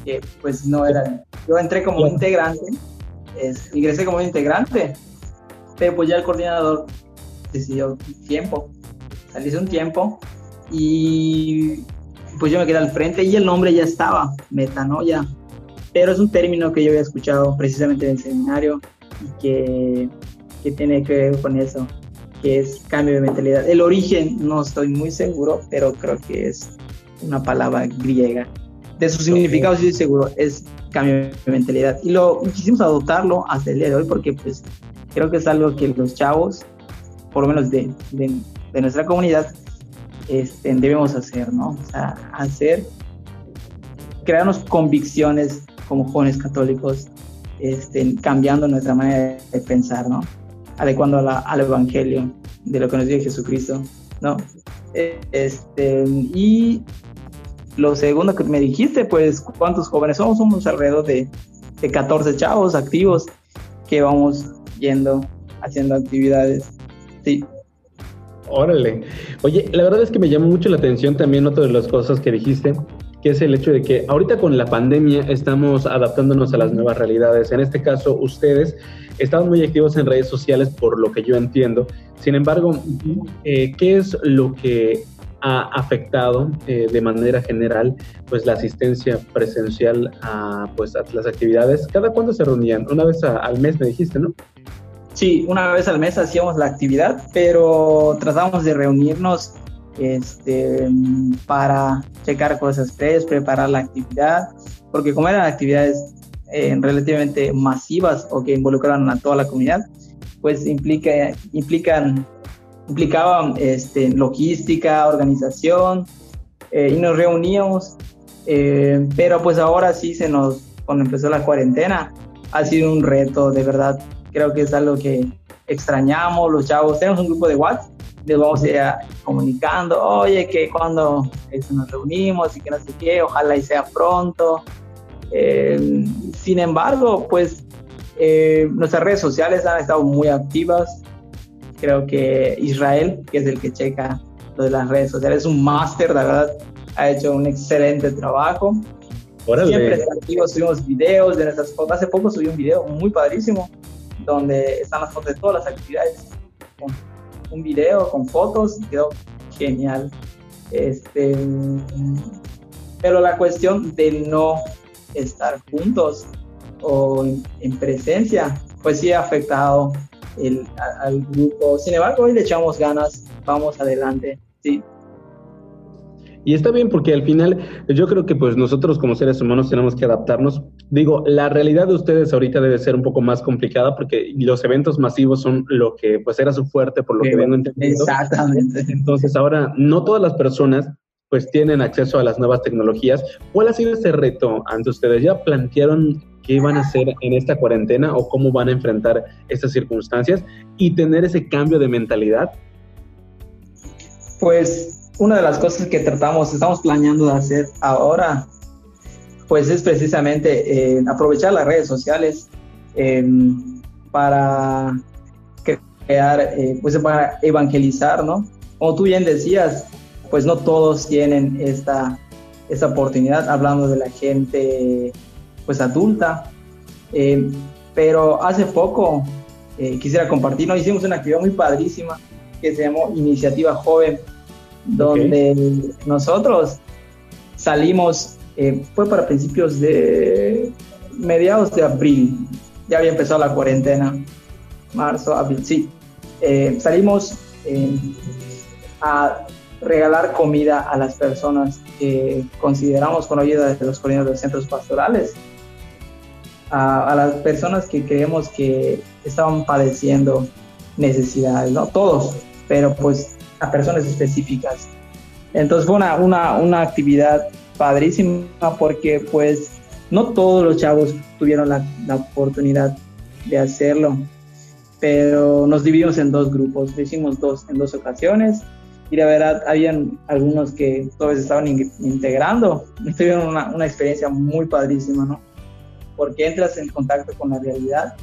S2: que, pues no era. Yo entré como integrante, es, ingresé como integrante, pero pues ya el coordinador decidió tiempo, salí un tiempo y pues yo me quedé al frente y el nombre ya estaba, metanoia. Pero es un término que yo había escuchado precisamente en el seminario y que, que tiene que ver con eso, que es cambio de mentalidad. El origen no estoy muy seguro, pero creo que es una palabra griega. De su significado sí estoy seguro, es cambio de mentalidad. Y lo quisimos adoptarlo hasta el día de hoy porque pues creo que es algo que los chavos, por lo menos de, de, de nuestra comunidad, este, debemos hacer, ¿no? O sea, hacer, crearnos convicciones como jóvenes católicos, este, cambiando nuestra manera de pensar, ¿no? Adecuando al Evangelio de lo que nos dice Jesucristo, ¿no? Este, y lo segundo que me dijiste, pues, ¿cuántos jóvenes somos? Somos alrededor de, de 14 chavos activos que vamos yendo, haciendo actividades. Sí,
S1: Órale. Oye, la verdad es que me llamó mucho la atención también otra de las cosas que dijiste, que es el hecho de que ahorita con la pandemia estamos adaptándonos a las nuevas realidades. En este caso, ustedes estaban muy activos en redes sociales, por lo que yo entiendo. Sin embargo, eh, ¿qué es lo que ha afectado eh, de manera general pues la asistencia presencial a pues las actividades? ¿Cada cuándo se reunían? Una vez al mes me dijiste, ¿no?
S2: Sí, una vez al mes hacíamos la actividad, pero tratábamos de reunirnos este, para checar cosas previas, preparar la actividad, porque como eran actividades eh, relativamente masivas o que involucraban a toda la comunidad, pues implica, implican, implicaban este, logística, organización, eh, y nos reuníamos, eh, pero pues ahora sí se nos, cuando empezó la cuarentena, ha sido un reto de verdad creo que es algo que extrañamos los chavos. Tenemos un grupo de WhatsApp, les vamos a ir comunicando, oye, que cuando este, nos reunimos y que no sé qué, ojalá y sea pronto. Eh, sin embargo, pues eh, nuestras redes sociales han estado muy activas. Creo que Israel, que es el que checa lo de las redes sociales, es un máster, la verdad, ha hecho un excelente trabajo. Siempre activos, subimos videos de nuestras fotos. Hace poco subí un video muy padrísimo donde están las fotos de todas las actividades, con un video, con fotos, quedó genial. Este, pero la cuestión de no estar juntos o en, presencia, pues sí ha afectado el, al grupo. Sin embargo, hoy le echamos ganas, vamos adelante, sí.
S1: Y está bien porque al final yo creo que pues nosotros como seres humanos tenemos que adaptarnos Digo, la realidad de ustedes ahorita debe ser un poco más complicada porque los eventos masivos son lo que pues era su fuerte por lo que vengo entendiendo.
S2: Exactamente. (laughs)
S1: Entonces ahora no todas las personas pues tienen acceso a las nuevas tecnologías. ¿Cuál ha sido ese reto ante ustedes? ¿Ya plantearon qué van a hacer en esta cuarentena o cómo van a enfrentar estas circunstancias y tener ese cambio de mentalidad?
S2: Pues una de las cosas que tratamos, estamos planeando de hacer ahora pues es precisamente eh, aprovechar las redes sociales em, para crear, eh, pues para evangelizar, ¿no? Como tú bien decías, pues no todos tienen esta, esta oportunidad, hablando de la gente pues adulta, em, pero hace poco eh, quisiera compartir, nos hicimos una actividad muy padrísima que se llamó Iniciativa Joven, donde nosotros salimos eh, fue para principios de mediados de abril. Ya había empezado la cuarentena. Marzo, abril, sí. Eh, salimos eh, a regalar comida a las personas que consideramos con ayuda de los coordinadores de los centros pastorales, a, a, las personas que creemos que estaban padeciendo necesidades, no todos, pero pues a personas específicas. Entonces fue una, una, una actividad padrísima porque pues no todos los chavos tuvieron la, la, oportunidad de hacerlo, pero nos dividimos en dos grupos, lo hicimos dos, en dos ocasiones y la verdad habían algunos que todavía estaban in, integrando tuvieron una, una, experiencia muy padrísima, ¿no? Porque entras en contacto con la realidad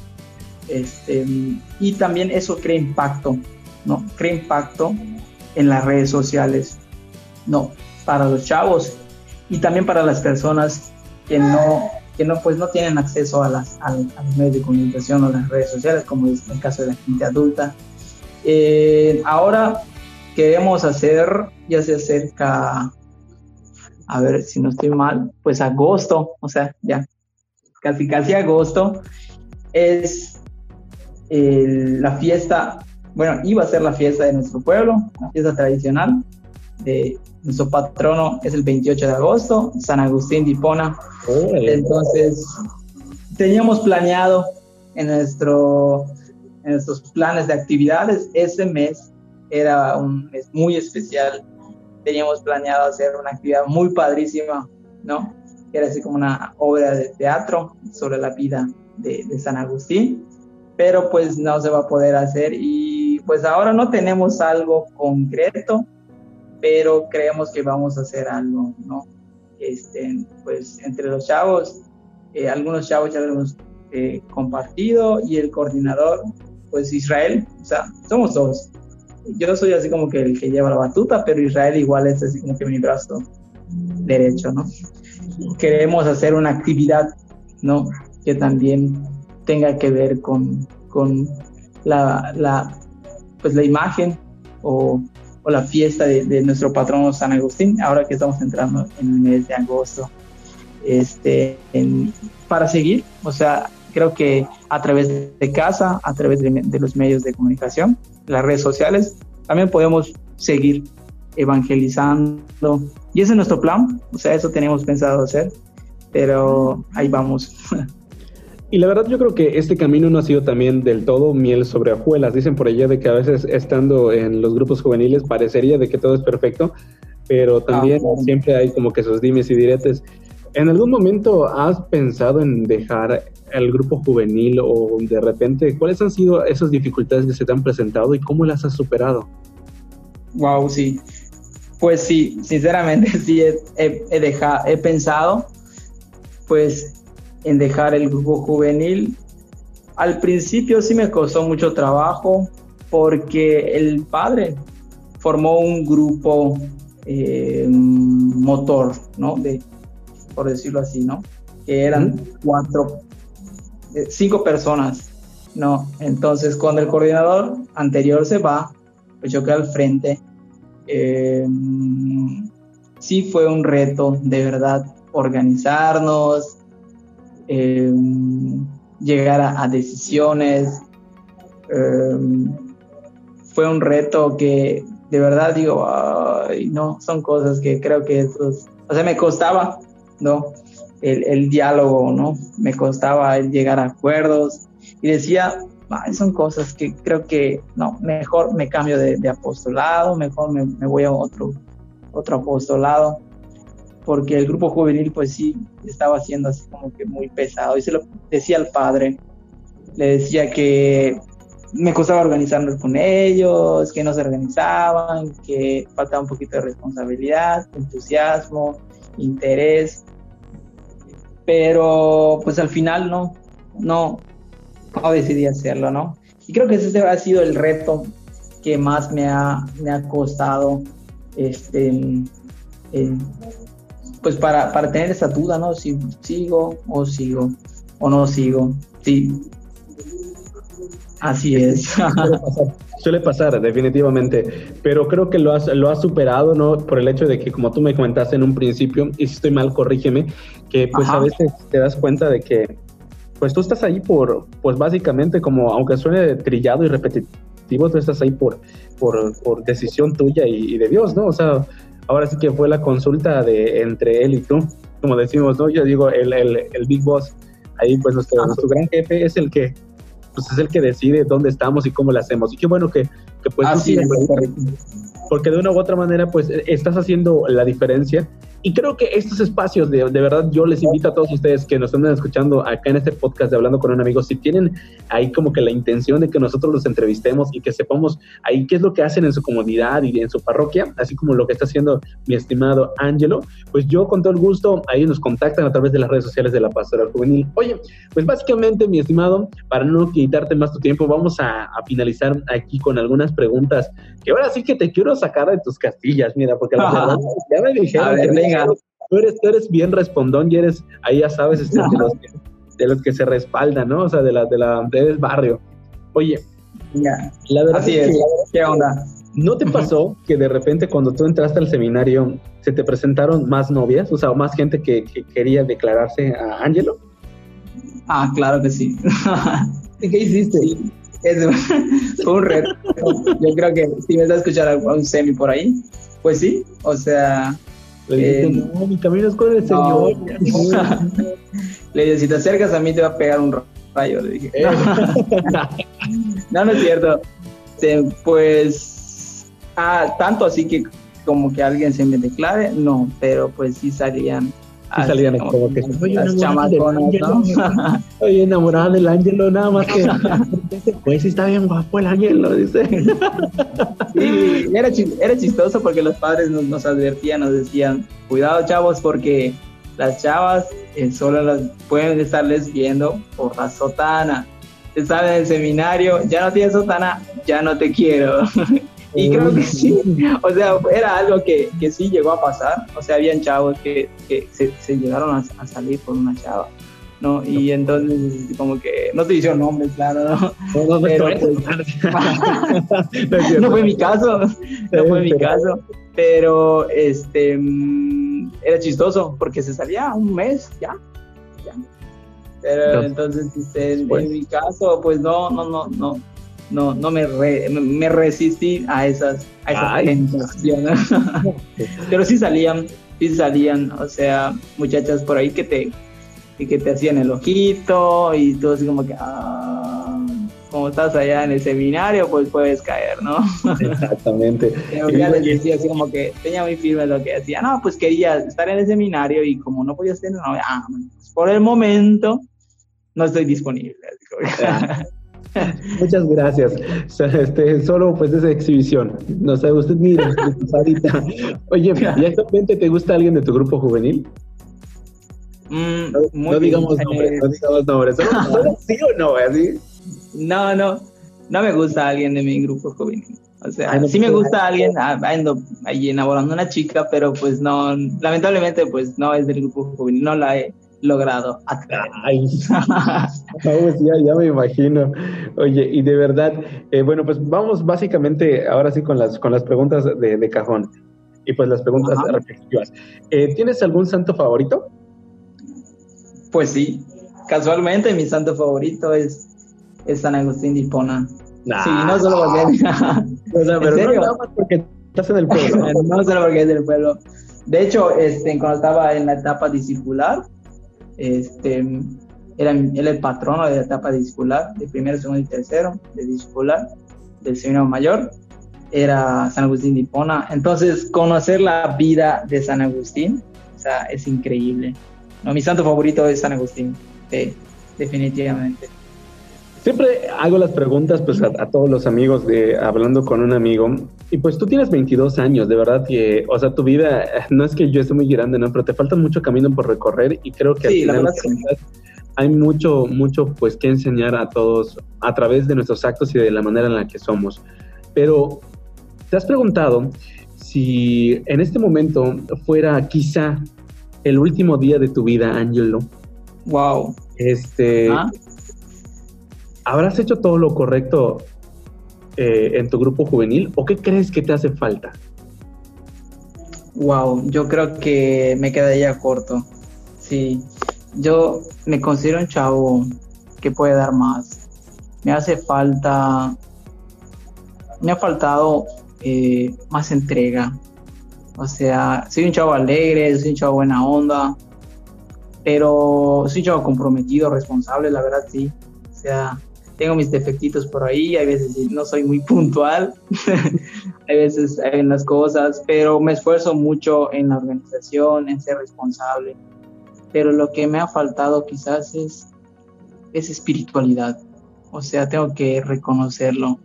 S2: este, y también eso crea impacto, ¿no? Crea impacto en las redes sociales, ¿no? Para los chavos y también para las personas que no, que no, pues no tienen acceso a, las, a, los medios de comunicación o las redes sociales, como es el caso de la gente adulta. Eh, ahora queremos hacer, ya se acerca, a ver si no estoy mal, pues agosto, o sea, ya casi casi agosto, es la fiesta, bueno, iba a ser la fiesta de nuestro pueblo, la fiesta tradicional de nuestro patrono es el 28 de agosto, San Agustín de Hipona. Entonces, teníamos planeado en, nuestro, en nuestros planes de actividades, ese mes era un mes muy especial. Teníamos planeado hacer una actividad muy padrísima, ¿no? Era así como una obra de teatro sobre la vida de, de San Agustín, pero pues no se va a poder hacer y pues ahora no tenemos algo concreto, pero creemos que vamos a hacer algo, ¿no? Este, pues entre los chavos, eh, algunos chavos ya lo hemos eh, compartido y el coordinador, pues Israel, o sea, somos dos. Yo soy así como que el que lleva la batuta, pero Israel igual es así como que mi brazo derecho, ¿no? Queremos hacer una actividad, ¿no? Que también tenga que ver con, con la, la, pues la imagen o o la fiesta de, nuestro patrono San Agustín, ahora que estamos entrando en el mes de agosto. Este, para seguir, o sea, creo que a través de casa, a través de, los medios de comunicación, las redes sociales, también podemos seguir evangelizando. Y ese es nuestro plan, o sea, eso tenemos pensado hacer, pero ahí vamos. (laughs)
S1: Y la verdad yo creo que este camino no ha sido también del todo miel sobre hojuelas. Dicen por allá de que a veces estando en los grupos juveniles parecería de que todo es perfecto, pero también ah, siempre hay como que esos dimes y diretes. ¿En algún momento has pensado en dejar el grupo juvenil o de repente cuáles han sido esas dificultades que se te han presentado y cómo las has superado?
S2: Wow, sí. Pues sí, sinceramente (laughs) sí he, he, dejado, he pensado, pues en dejar el grupo juvenil. Al principio sí me costó mucho trabajo porque el padre formó un grupo eh, motor, ¿no? De, por decirlo así, ¿no? Que eran cuatro, eh, cinco personas, ¿no? Entonces, cuando el coordinador anterior se va, pues yo quedé al frente. Eh, sí fue un reto, de verdad, organizarnos, Em, llegar a, decisiones. Em, fue un reto que de verdad digo, no, son cosas que creo que estos, o sea, me costaba, ¿no? el, diálogo, ¿no? Me costaba llegar a acuerdos y decía, son cosas que creo que, no, mejor me cambio de, apostolado, mejor me, voy a otro, otro apostolado, porque el grupo juvenil pues sí estaba siendo así como que muy pesado y se lo decía al padre, le decía que me costaba organizarme con ellos, que no se organizaban, que faltaba un poquito de responsabilidad, entusiasmo, interés, pero pues al final no, no, no decidí hacerlo, ¿no? Y creo que ese ha sido el reto que más me ha, me ha costado, este, pues para, para tener esa duda, ¿no? Si sigo o sigo o no sigo, sí. Así es.
S1: Suele pasar, definitivamente, pero creo que lo has, lo has superado, ¿no? Por el hecho de que, como tú me comentaste en un principio, y si estoy mal, corrígeme, que pues a veces te das cuenta de que, pues tú estás ahí por, pues básicamente como, aunque suene trillado y repetitivo, tú estás ahí por, por, por decisión tuya y, de Dios, ¿no? O sea, ahora sí que fue la consulta de entre él y tú, como decimos, ¿no? Yo digo, el, el, el Big Boss, ahí pues nuestro, nuestro gran jefe es el que pues es el que decide dónde estamos y cómo lo hacemos. Y qué bueno que, que pues...
S2: Así es,
S1: porque de una u otra manera pues estás haciendo la diferencia y creo que estos espacios, de, de, verdad, yo les invito a todos ustedes que nos están escuchando acá en este podcast de Hablando con un amigo, si tienen ahí como que la intención de que nosotros los entrevistemos y que sepamos ahí qué es lo que hacen en su comunidad y en su parroquia, así como lo que está haciendo mi estimado Ángelo, pues yo con todo el gusto, ahí nos contactan a través de las redes sociales de la Pastoral Juvenil. Oye, pues básicamente, mi estimado, para no quitarte más tu tiempo, vamos a, a finalizar aquí con algunas preguntas que ahora sí que te quiero sacar de tus castillas, mira, porque la (laughs) verdad ya me dijeron tú eres, tú eres bien respondón y eres, ahí ya sabes, este, de, los que, se respaldan, ¿no? O sea, de la, de la, del barrio. Oye,
S2: la verdad es, que, ¿qué onda?
S1: ¿No te pasó que de repente cuando tú entraste al seminario se te presentaron más novias, o sea, más gente que, quería declararse a Ángelo?
S2: Ah, claro que sí. (laughs)
S1: ¿Y qué hiciste? (laughs)
S2: fue un reto. Yo creo que si me estás escuchando a un semi por ahí, pues sí, o sea,
S1: le eh, no, mi camino es con el Señor. (laughs)
S2: le dije, si te acercas a mí te va a pegar un rayo, le dije. Eh. (laughs) no, no es cierto. pues, ah, tanto así que como que alguien se me declare, no, pero pues sí salían
S1: y salían como, que soy chamaconas, ¿no? Estoy (laughs) enamorada del ángelo, nada más que (laughs) pues sí está bien guapo el ángelo, dice. (laughs)
S2: Sí, era, era chistoso porque los padres nos, nos, advertían, nos decían, cuidado chavos porque las chavas eh, solo las pueden estarles viendo por la sotana. Están en el seminario, ya no tienes sotana, ya no te quiero. Y creo que sí, o sea, era algo que, que sí llegó a pasar, o sea, habían chavos que, que se, se, llegaron a, salir por una chava, ¿no? Y entonces, como que, no te hicieron nombres, claro, ¿no? (laughs) (laughs) No, Pero, pues, no fue mi caso, no fue mi caso, pero este, mm, era chistoso, porque se salía un mes, ya, ya. Pero entonces, este, en mi caso, pues no, no, no, no no, no me, me resistí a esas, a tentaciones. (laughs) Pero sí salían, sí salían, o sea, muchachas por ahí que te, que te hacían el ojito y todo así como que, ah, como estás allá en el seminario, pues puedes caer, ¿no? (laughs)
S1: Exactamente.
S2: Pero ya les decía así como que tenía muy firme lo que decía, no, pues quería estar en el seminario y como no podías tener novia, ah, pues por el momento no estoy disponible. (laughs) (laughs)
S1: Muchas gracias. Este, solo pues esa exhibición. No sé, usted mira, (laughs) ahorita. Oye, ¿y actualmente te gusta alguien de tu grupo juvenil?
S2: Mm,
S1: no, digamos nombres, no digamos nombres. (laughs) ¿Sí o no? ¿Así?
S2: No, no. No me gusta alguien de mi grupo juvenil. O sea, sí me gusta alguien, ah, ando ahí enamorando a una chica, pero pues no, lamentablemente pues no es del grupo juvenil, no la he logrado
S1: Ay, (laughs) pues ya, ya, me imagino. Oye, y de verdad, eh, bueno, pues vamos básicamente ahora sí con las, con las preguntas de, de cajón y pues las preguntas reflexivas. Eh, ¿Tienes algún santo favorito?
S2: Pues sí, casualmente mi santo favorito es, es San Agustín de Hipona. Sí, no solo porque... (laughs)
S1: o sea, pero no nada más porque estás en el pueblo. (laughs)
S2: no solo porque es del pueblo. De hecho, este, cuando estaba en la etapa discipular, Este, era, el patrono de la etapa discipular, de primero, segundo y tercero, de discipular, del seminario mayor, era San Agustín de Hipona. Entonces, conocer la vida de San Agustín, es increíble. No, mi santo favorito es San Agustín, definitivamente.
S1: Siempre hago las preguntas pues a, todos los amigos de hablando con un amigo y pues tú tienes 22 años, de verdad que, o sea, tu vida (laughs) no es que yo esté muy grande, ¿no? Pero te falta mucho camino por recorrer y creo que
S2: sí, la verdad
S1: hay mucho, mucho pues que enseñar a todos a través de nuestros actos y de la manera en la que somos. Pero, ¿te has preguntado si en este momento fuera quizá el último día de tu vida, Angelo?
S2: Wow.
S1: Este, ¿habrás hecho todo lo correcto eh, en tu grupo juvenil o qué crees que te hace falta?
S2: Wow, yo creo que me quedaría corto. Sí, yo me considero un chavo que puede dar más. Me hace falta, me ha faltado eh, más entrega. O sea, soy un chavo alegre, soy un chavo buena onda, pero soy un chavo comprometido, responsable, la verdad sí. O sea, tengo mis defectitos por ahí, hay veces no soy muy puntual, (laughs) hay veces en las cosas, pero me esfuerzo mucho en la organización, en ser responsable pero lo que me ha faltado quizás es, es espiritualidad. O sea, tengo que reconocerlo.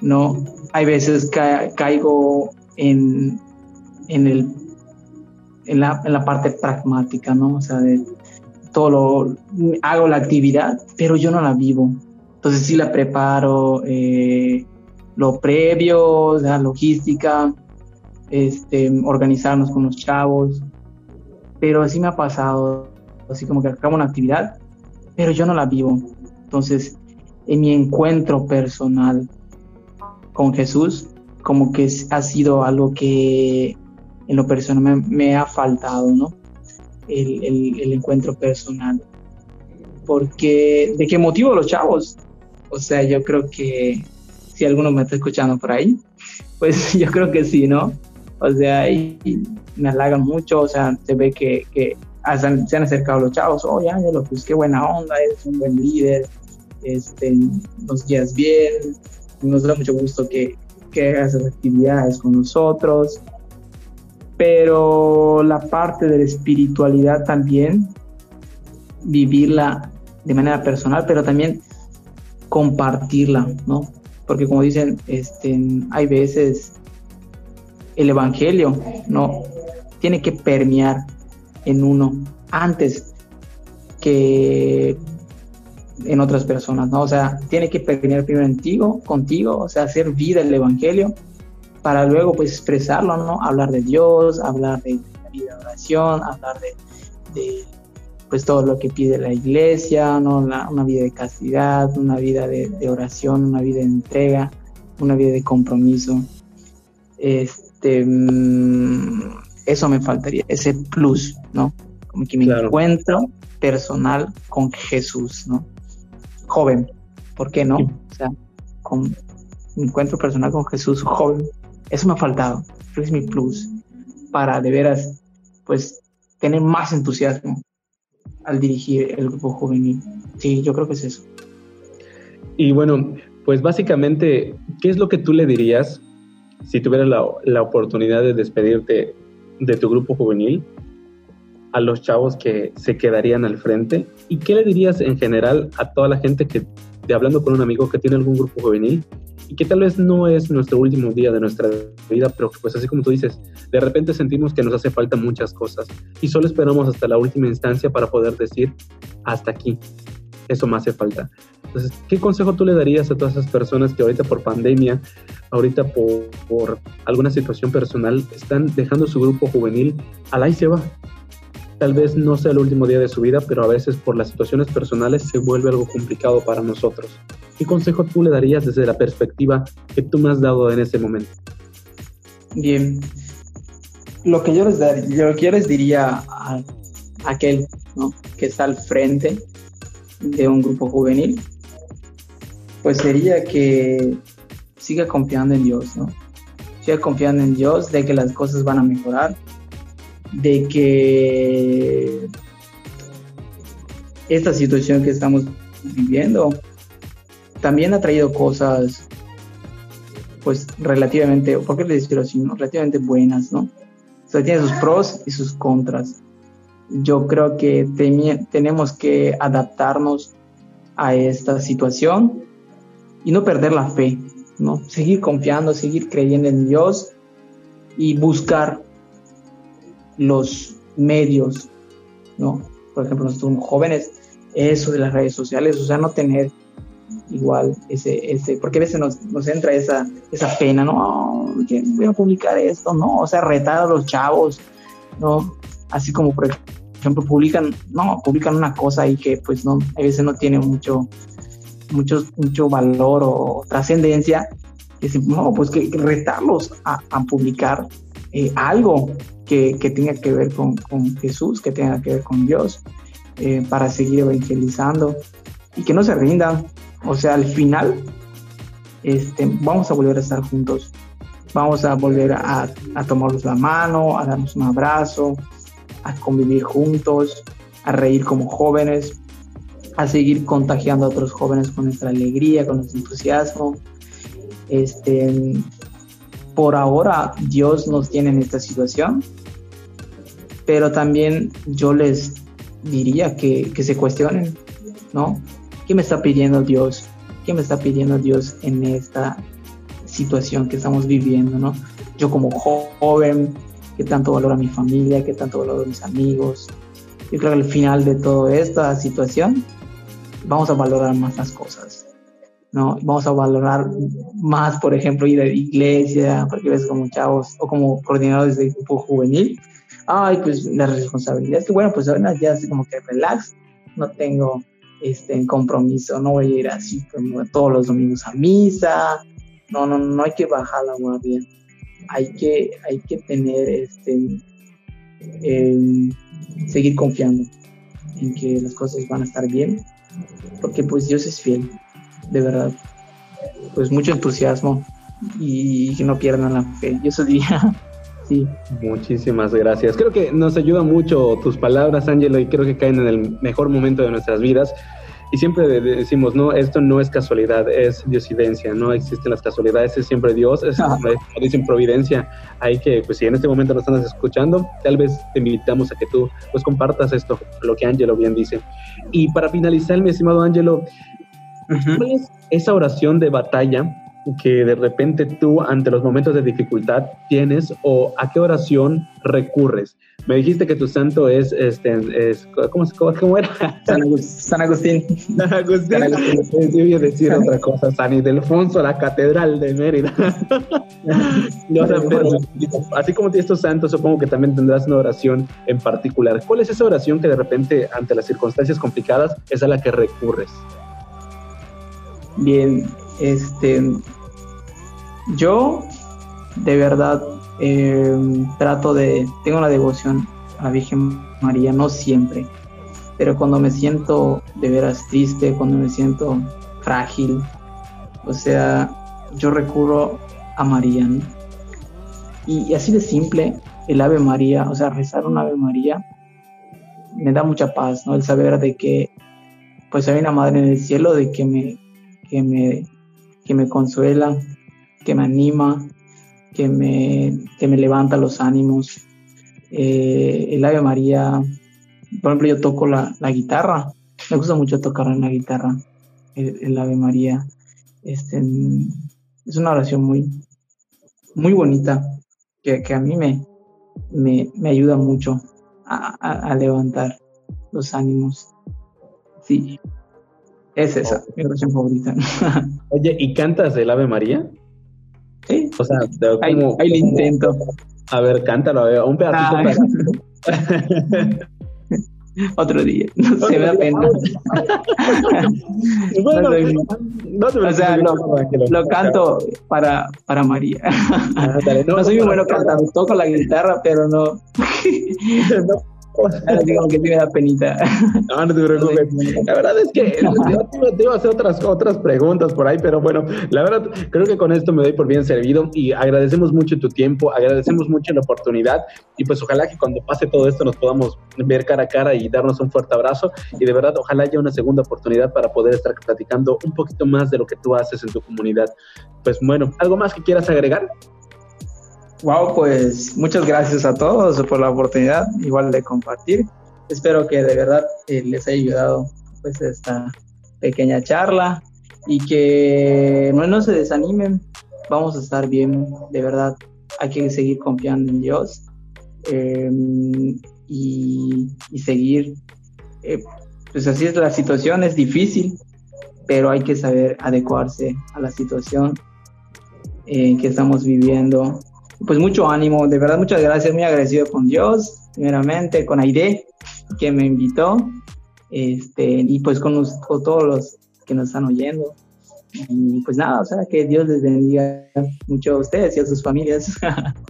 S2: No, hay veces que caigo en, en, el, en, la, en la parte pragmática, ¿no? O sea, de todo lo, hago la actividad, pero yo no la vivo. Entonces sí la preparo, eh, lo previo, la logística, este, organizarnos con los chavos, pero así me ha pasado, así como que acabo una actividad, pero yo no la vivo. Entonces, en mi encuentro personal con Jesús, como que ha sido algo que en lo personal me, ha faltado, ¿no? El, el, encuentro personal. Porque, ¿de qué motivo los chavos? O sea, yo creo que si alguno me está escuchando por ahí, (laughs) pues (laughs) yo creo que sí, ¿no? O sea, y, me halagan mucho, o sea, se ve que, que se han acercado los chavos, oye Ángelo, pues qué buena onda, eres un buen líder, este, nos guías bien, nos da mucho gusto que, que hagas esas actividades con nosotros, pero la parte de la espiritualidad también, vivirla de manera personal, pero también compartirla, ¿no? Porque como dicen, este, hay veces el Evangelio, ¿no? Tiene que permear en uno antes que en otras personas, ¿no? O sea, tiene que permear primero en ti, contigo, o sea, hacer vida el Evangelio para luego pues expresarlo, ¿no? Hablar de Dios, hablar de la vida de oración, hablar de, pues todo lo que pide la iglesia, ¿no? una vida de castidad, una vida de, de, oración, una vida de entrega, una vida de compromiso. Este, este, mm, eso me faltaría, ese plus, ¿no? Como que me encuentro personal con Jesús, ¿no? Joven, ¿por qué no? O sea, con mi encuentro personal con Jesús joven, eso me ha faltado, es mi plus para de veras, pues, tener más entusiasmo al dirigir el grupo juvenil. Sí, yo creo que es eso.
S1: Y bueno, pues básicamente, ¿qué es lo que tú le dirías si tuvieras la, oportunidad de despedirte de tu grupo juvenil a los chavos que se quedarían al frente? ¿Y qué le dirías en general a toda la gente que, de hablando con un amigo que tiene algún grupo juvenil y que tal vez no es nuestro último día de nuestra vida, pero pues así como tú dices, de repente sentimos que nos hace falta muchas cosas y solo esperamos hasta la última instancia para poder decir hasta aquí, eso me hace falta. Entonces, ¿qué consejo tú le darías a todas esas personas que ahorita por pandemia, ahorita por, alguna situación personal, están dejando su grupo juvenil al ahí se va? Tal vez no sea el último día de su vida, pero a veces por las situaciones personales se vuelve algo complicado para nosotros. ¿Qué consejo tú le darías desde la perspectiva que tú me has dado en ese momento?
S2: Bien, lo que yo les, daría, yo les diría a aquel que está al frente de un grupo juvenil pues sería que siga confiando en Dios, ¿no? Siga confiando en Dios de que las cosas van a mejorar, de que esta situación que estamos viviendo también ha traído cosas, pues relativamente, ¿por qué le decirlo así? No? Relativamente buenas, ¿no? O sea, tiene sus pros y sus contras. Yo creo que tenemos que adaptarnos a esta situación y no perder la fe, ¿no? Seguir confiando, seguir creyendo en Dios y buscar los medios, ¿no? Por ejemplo, nosotros jóvenes, eso de las redes sociales, o sea, no tener igual ese, ese, porque a veces nos, nos entra esa, esa pena, ¿no? voy a publicar esto, ¿no? O sea, retar a los chavos, ¿no? Así como, por ejemplo, publican, no, publican una cosa y que pues no, a veces no tiene mucho, mucho, mucho valor o trascendencia, no, pues que retarlos a, a publicar eh, algo que, que, tenga que ver con, con, Jesús, que tenga que ver con Dios, eh, para seguir evangelizando y que no se rindan. O sea, al final este, vamos a volver a estar juntos, vamos a volver a, a tomarnos la mano, a darnos un abrazo, a convivir juntos, a reír como jóvenes, a seguir contagiando a otros jóvenes con nuestra alegría, con nuestro entusiasmo. Este, por ahora Dios nos tiene en esta situación, pero también yo les diría que, que se cuestionen, ¿no? ¿Qué me está pidiendo Dios? ¿Qué me está pidiendo Dios en esta situación que estamos viviendo, ¿no? Yo como joven, que tanto valoro a mi familia, que tanto valoro a mis amigos. Yo creo que al final de toda esta situación vamos a valorar más las cosas, ¿no? Vamos a valorar más, por ejemplo, ir a la iglesia, porque ves como chavos o como coordinadores de grupo juvenil. Ay, pues la responsabilidad es que, bueno, pues ahora ya es como que relax, no tengo este compromiso, no voy a ir así como todos los domingos a misa, no, no, no hay que bajar la guardia, hay que, hay que tener, este, seguir confiando en que las cosas van a estar bien, porque pues Dios es fiel, de verdad. Pues mucho entusiasmo y que no pierdan la fe. Yo eso diría. (laughs) Sí.
S1: Muchísimas gracias. Creo que nos ayuda mucho tus palabras, Ángelo, y creo que caen en el mejor momento de nuestras vidas y siempre decimos, no, esto no es casualidad, es diosidencia, no existen las casualidades, es siempre Dios, es como dicen providencia. Hay que, pues si en este momento nos estás escuchando, tal vez te invitamos a que tú pues compartas esto, lo que Ángelo bien dice. Y para finalizar, mi estimado Ángelo, ¿cuál es esa oración de batalla que de repente tú ante los momentos de dificultad tienes o a qué oración recurres? Me dijiste que tu santo es, este, es ¿cómo, cómo, era?
S2: San, Agustín.
S1: San Agustín. San Agustín. Yo iba a decir otra cosa, San Ildefonso, la catedral de Mérida. (laughs) así como tienes estos santos, supongo que también tendrás una oración en particular. ¿Cuál es esa oración que de repente, ante las circunstancias complicadas, es a la que recurres?
S2: Bien, este, yo de verdad eh, trato de, tengo la devoción a la Virgen María, no siempre, pero cuando me siento de veras triste, cuando me siento frágil, o sea, yo recurro a María. Y, así de simple, el Ave María, o sea, rezar un Ave María, me da mucha paz, ¿no? El saber de que, pues hay una madre en el cielo de que me, que me, que me consuela, que me anima, que me, me levanta los ánimos. Eh, el Ave María, por ejemplo, yo toco la, guitarra, me gusta mucho tocar en la guitarra, el, Ave María. Este, es una oración muy, muy bonita que, a mí me, me, ayuda mucho a, levantar los ánimos. Sí, es esa, mi oración favorita. (laughs)
S1: Oye, ¿y cantas el Ave María?
S2: Sí.
S1: O sea,
S2: ahí, lo intento.
S1: A ver, cántalo, a ver, un pedacito. (laughs)
S2: Otro día, (laughs) no se me da pena. bueno, no, o sea, lo, lo, canto para, para María. Ah, no, soy muy bueno cantando, toco la guitarra, pero no. Ahora (laughs) digo que sí me da penita.
S1: No, no te preocupes. (laughs) La verdad es que (laughs) yo te iba a hacer otras, otras preguntas por ahí, pero bueno, la verdad creo que con esto me doy por bien servido y agradecemos mucho tu tiempo, agradecemos mucho la oportunidad y pues ojalá que cuando pase todo esto nos podamos ver cara a cara y darnos un fuerte abrazo y de verdad ojalá haya una segunda oportunidad para poder estar platicando un poquito más de lo que tú haces en tu comunidad. Pues bueno, ¿algo más que quieras agregar?
S2: Wow, pues muchas gracias a todos por la oportunidad igual de compartir. Espero que de verdad eh, les haya ayudado pues esta pequeña charla y que no, no se desanimen. Vamos a estar bien, de verdad. Hay que seguir confiando en Dios em, y, seguir. Eh, pues así es la situación, es difícil, pero hay que saber adecuarse a la situación eh, que estamos viviendo pues mucho ánimo, de verdad muchas gracias, muy agradecido con Dios, primeramente con Aide, que me invitó, este, y pues con, con todos los que nos están oyendo. Y pues nada, o sea, que Dios les bendiga mucho a ustedes y a sus familias. (laughs)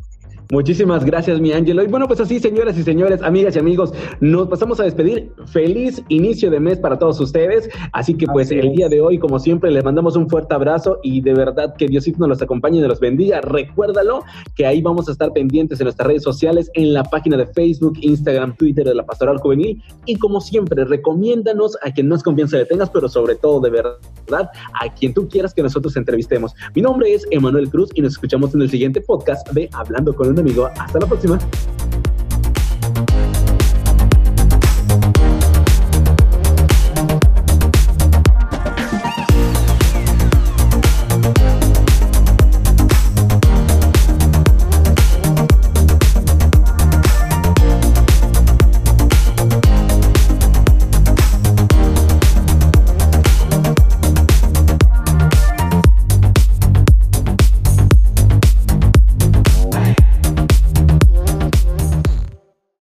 S1: Muchísimas gracias, mi Ángelo. Y bueno, pues así, señoras y señores, amigas y amigos, nos pasamos a despedir. Feliz inicio de mes para todos ustedes. Así que pues el día de hoy, como siempre, les mandamos un fuerte abrazo y de verdad que Diosito nos los acompañe y nos los bendiga. Recuérdalo que ahí vamos a estar pendientes en nuestras redes sociales, en la página de Facebook, Instagram, Twitter de la Pastoral Juvenil. Y como siempre, recomiéndanos a quien más confianza le tengas, pero sobre todo de verdad a quien tú quieras que nosotros entrevistemos. Mi nombre es Emanuel Cruz y nos escuchamos en el siguiente podcast de Hablando con un amigo. Hasta la próxima.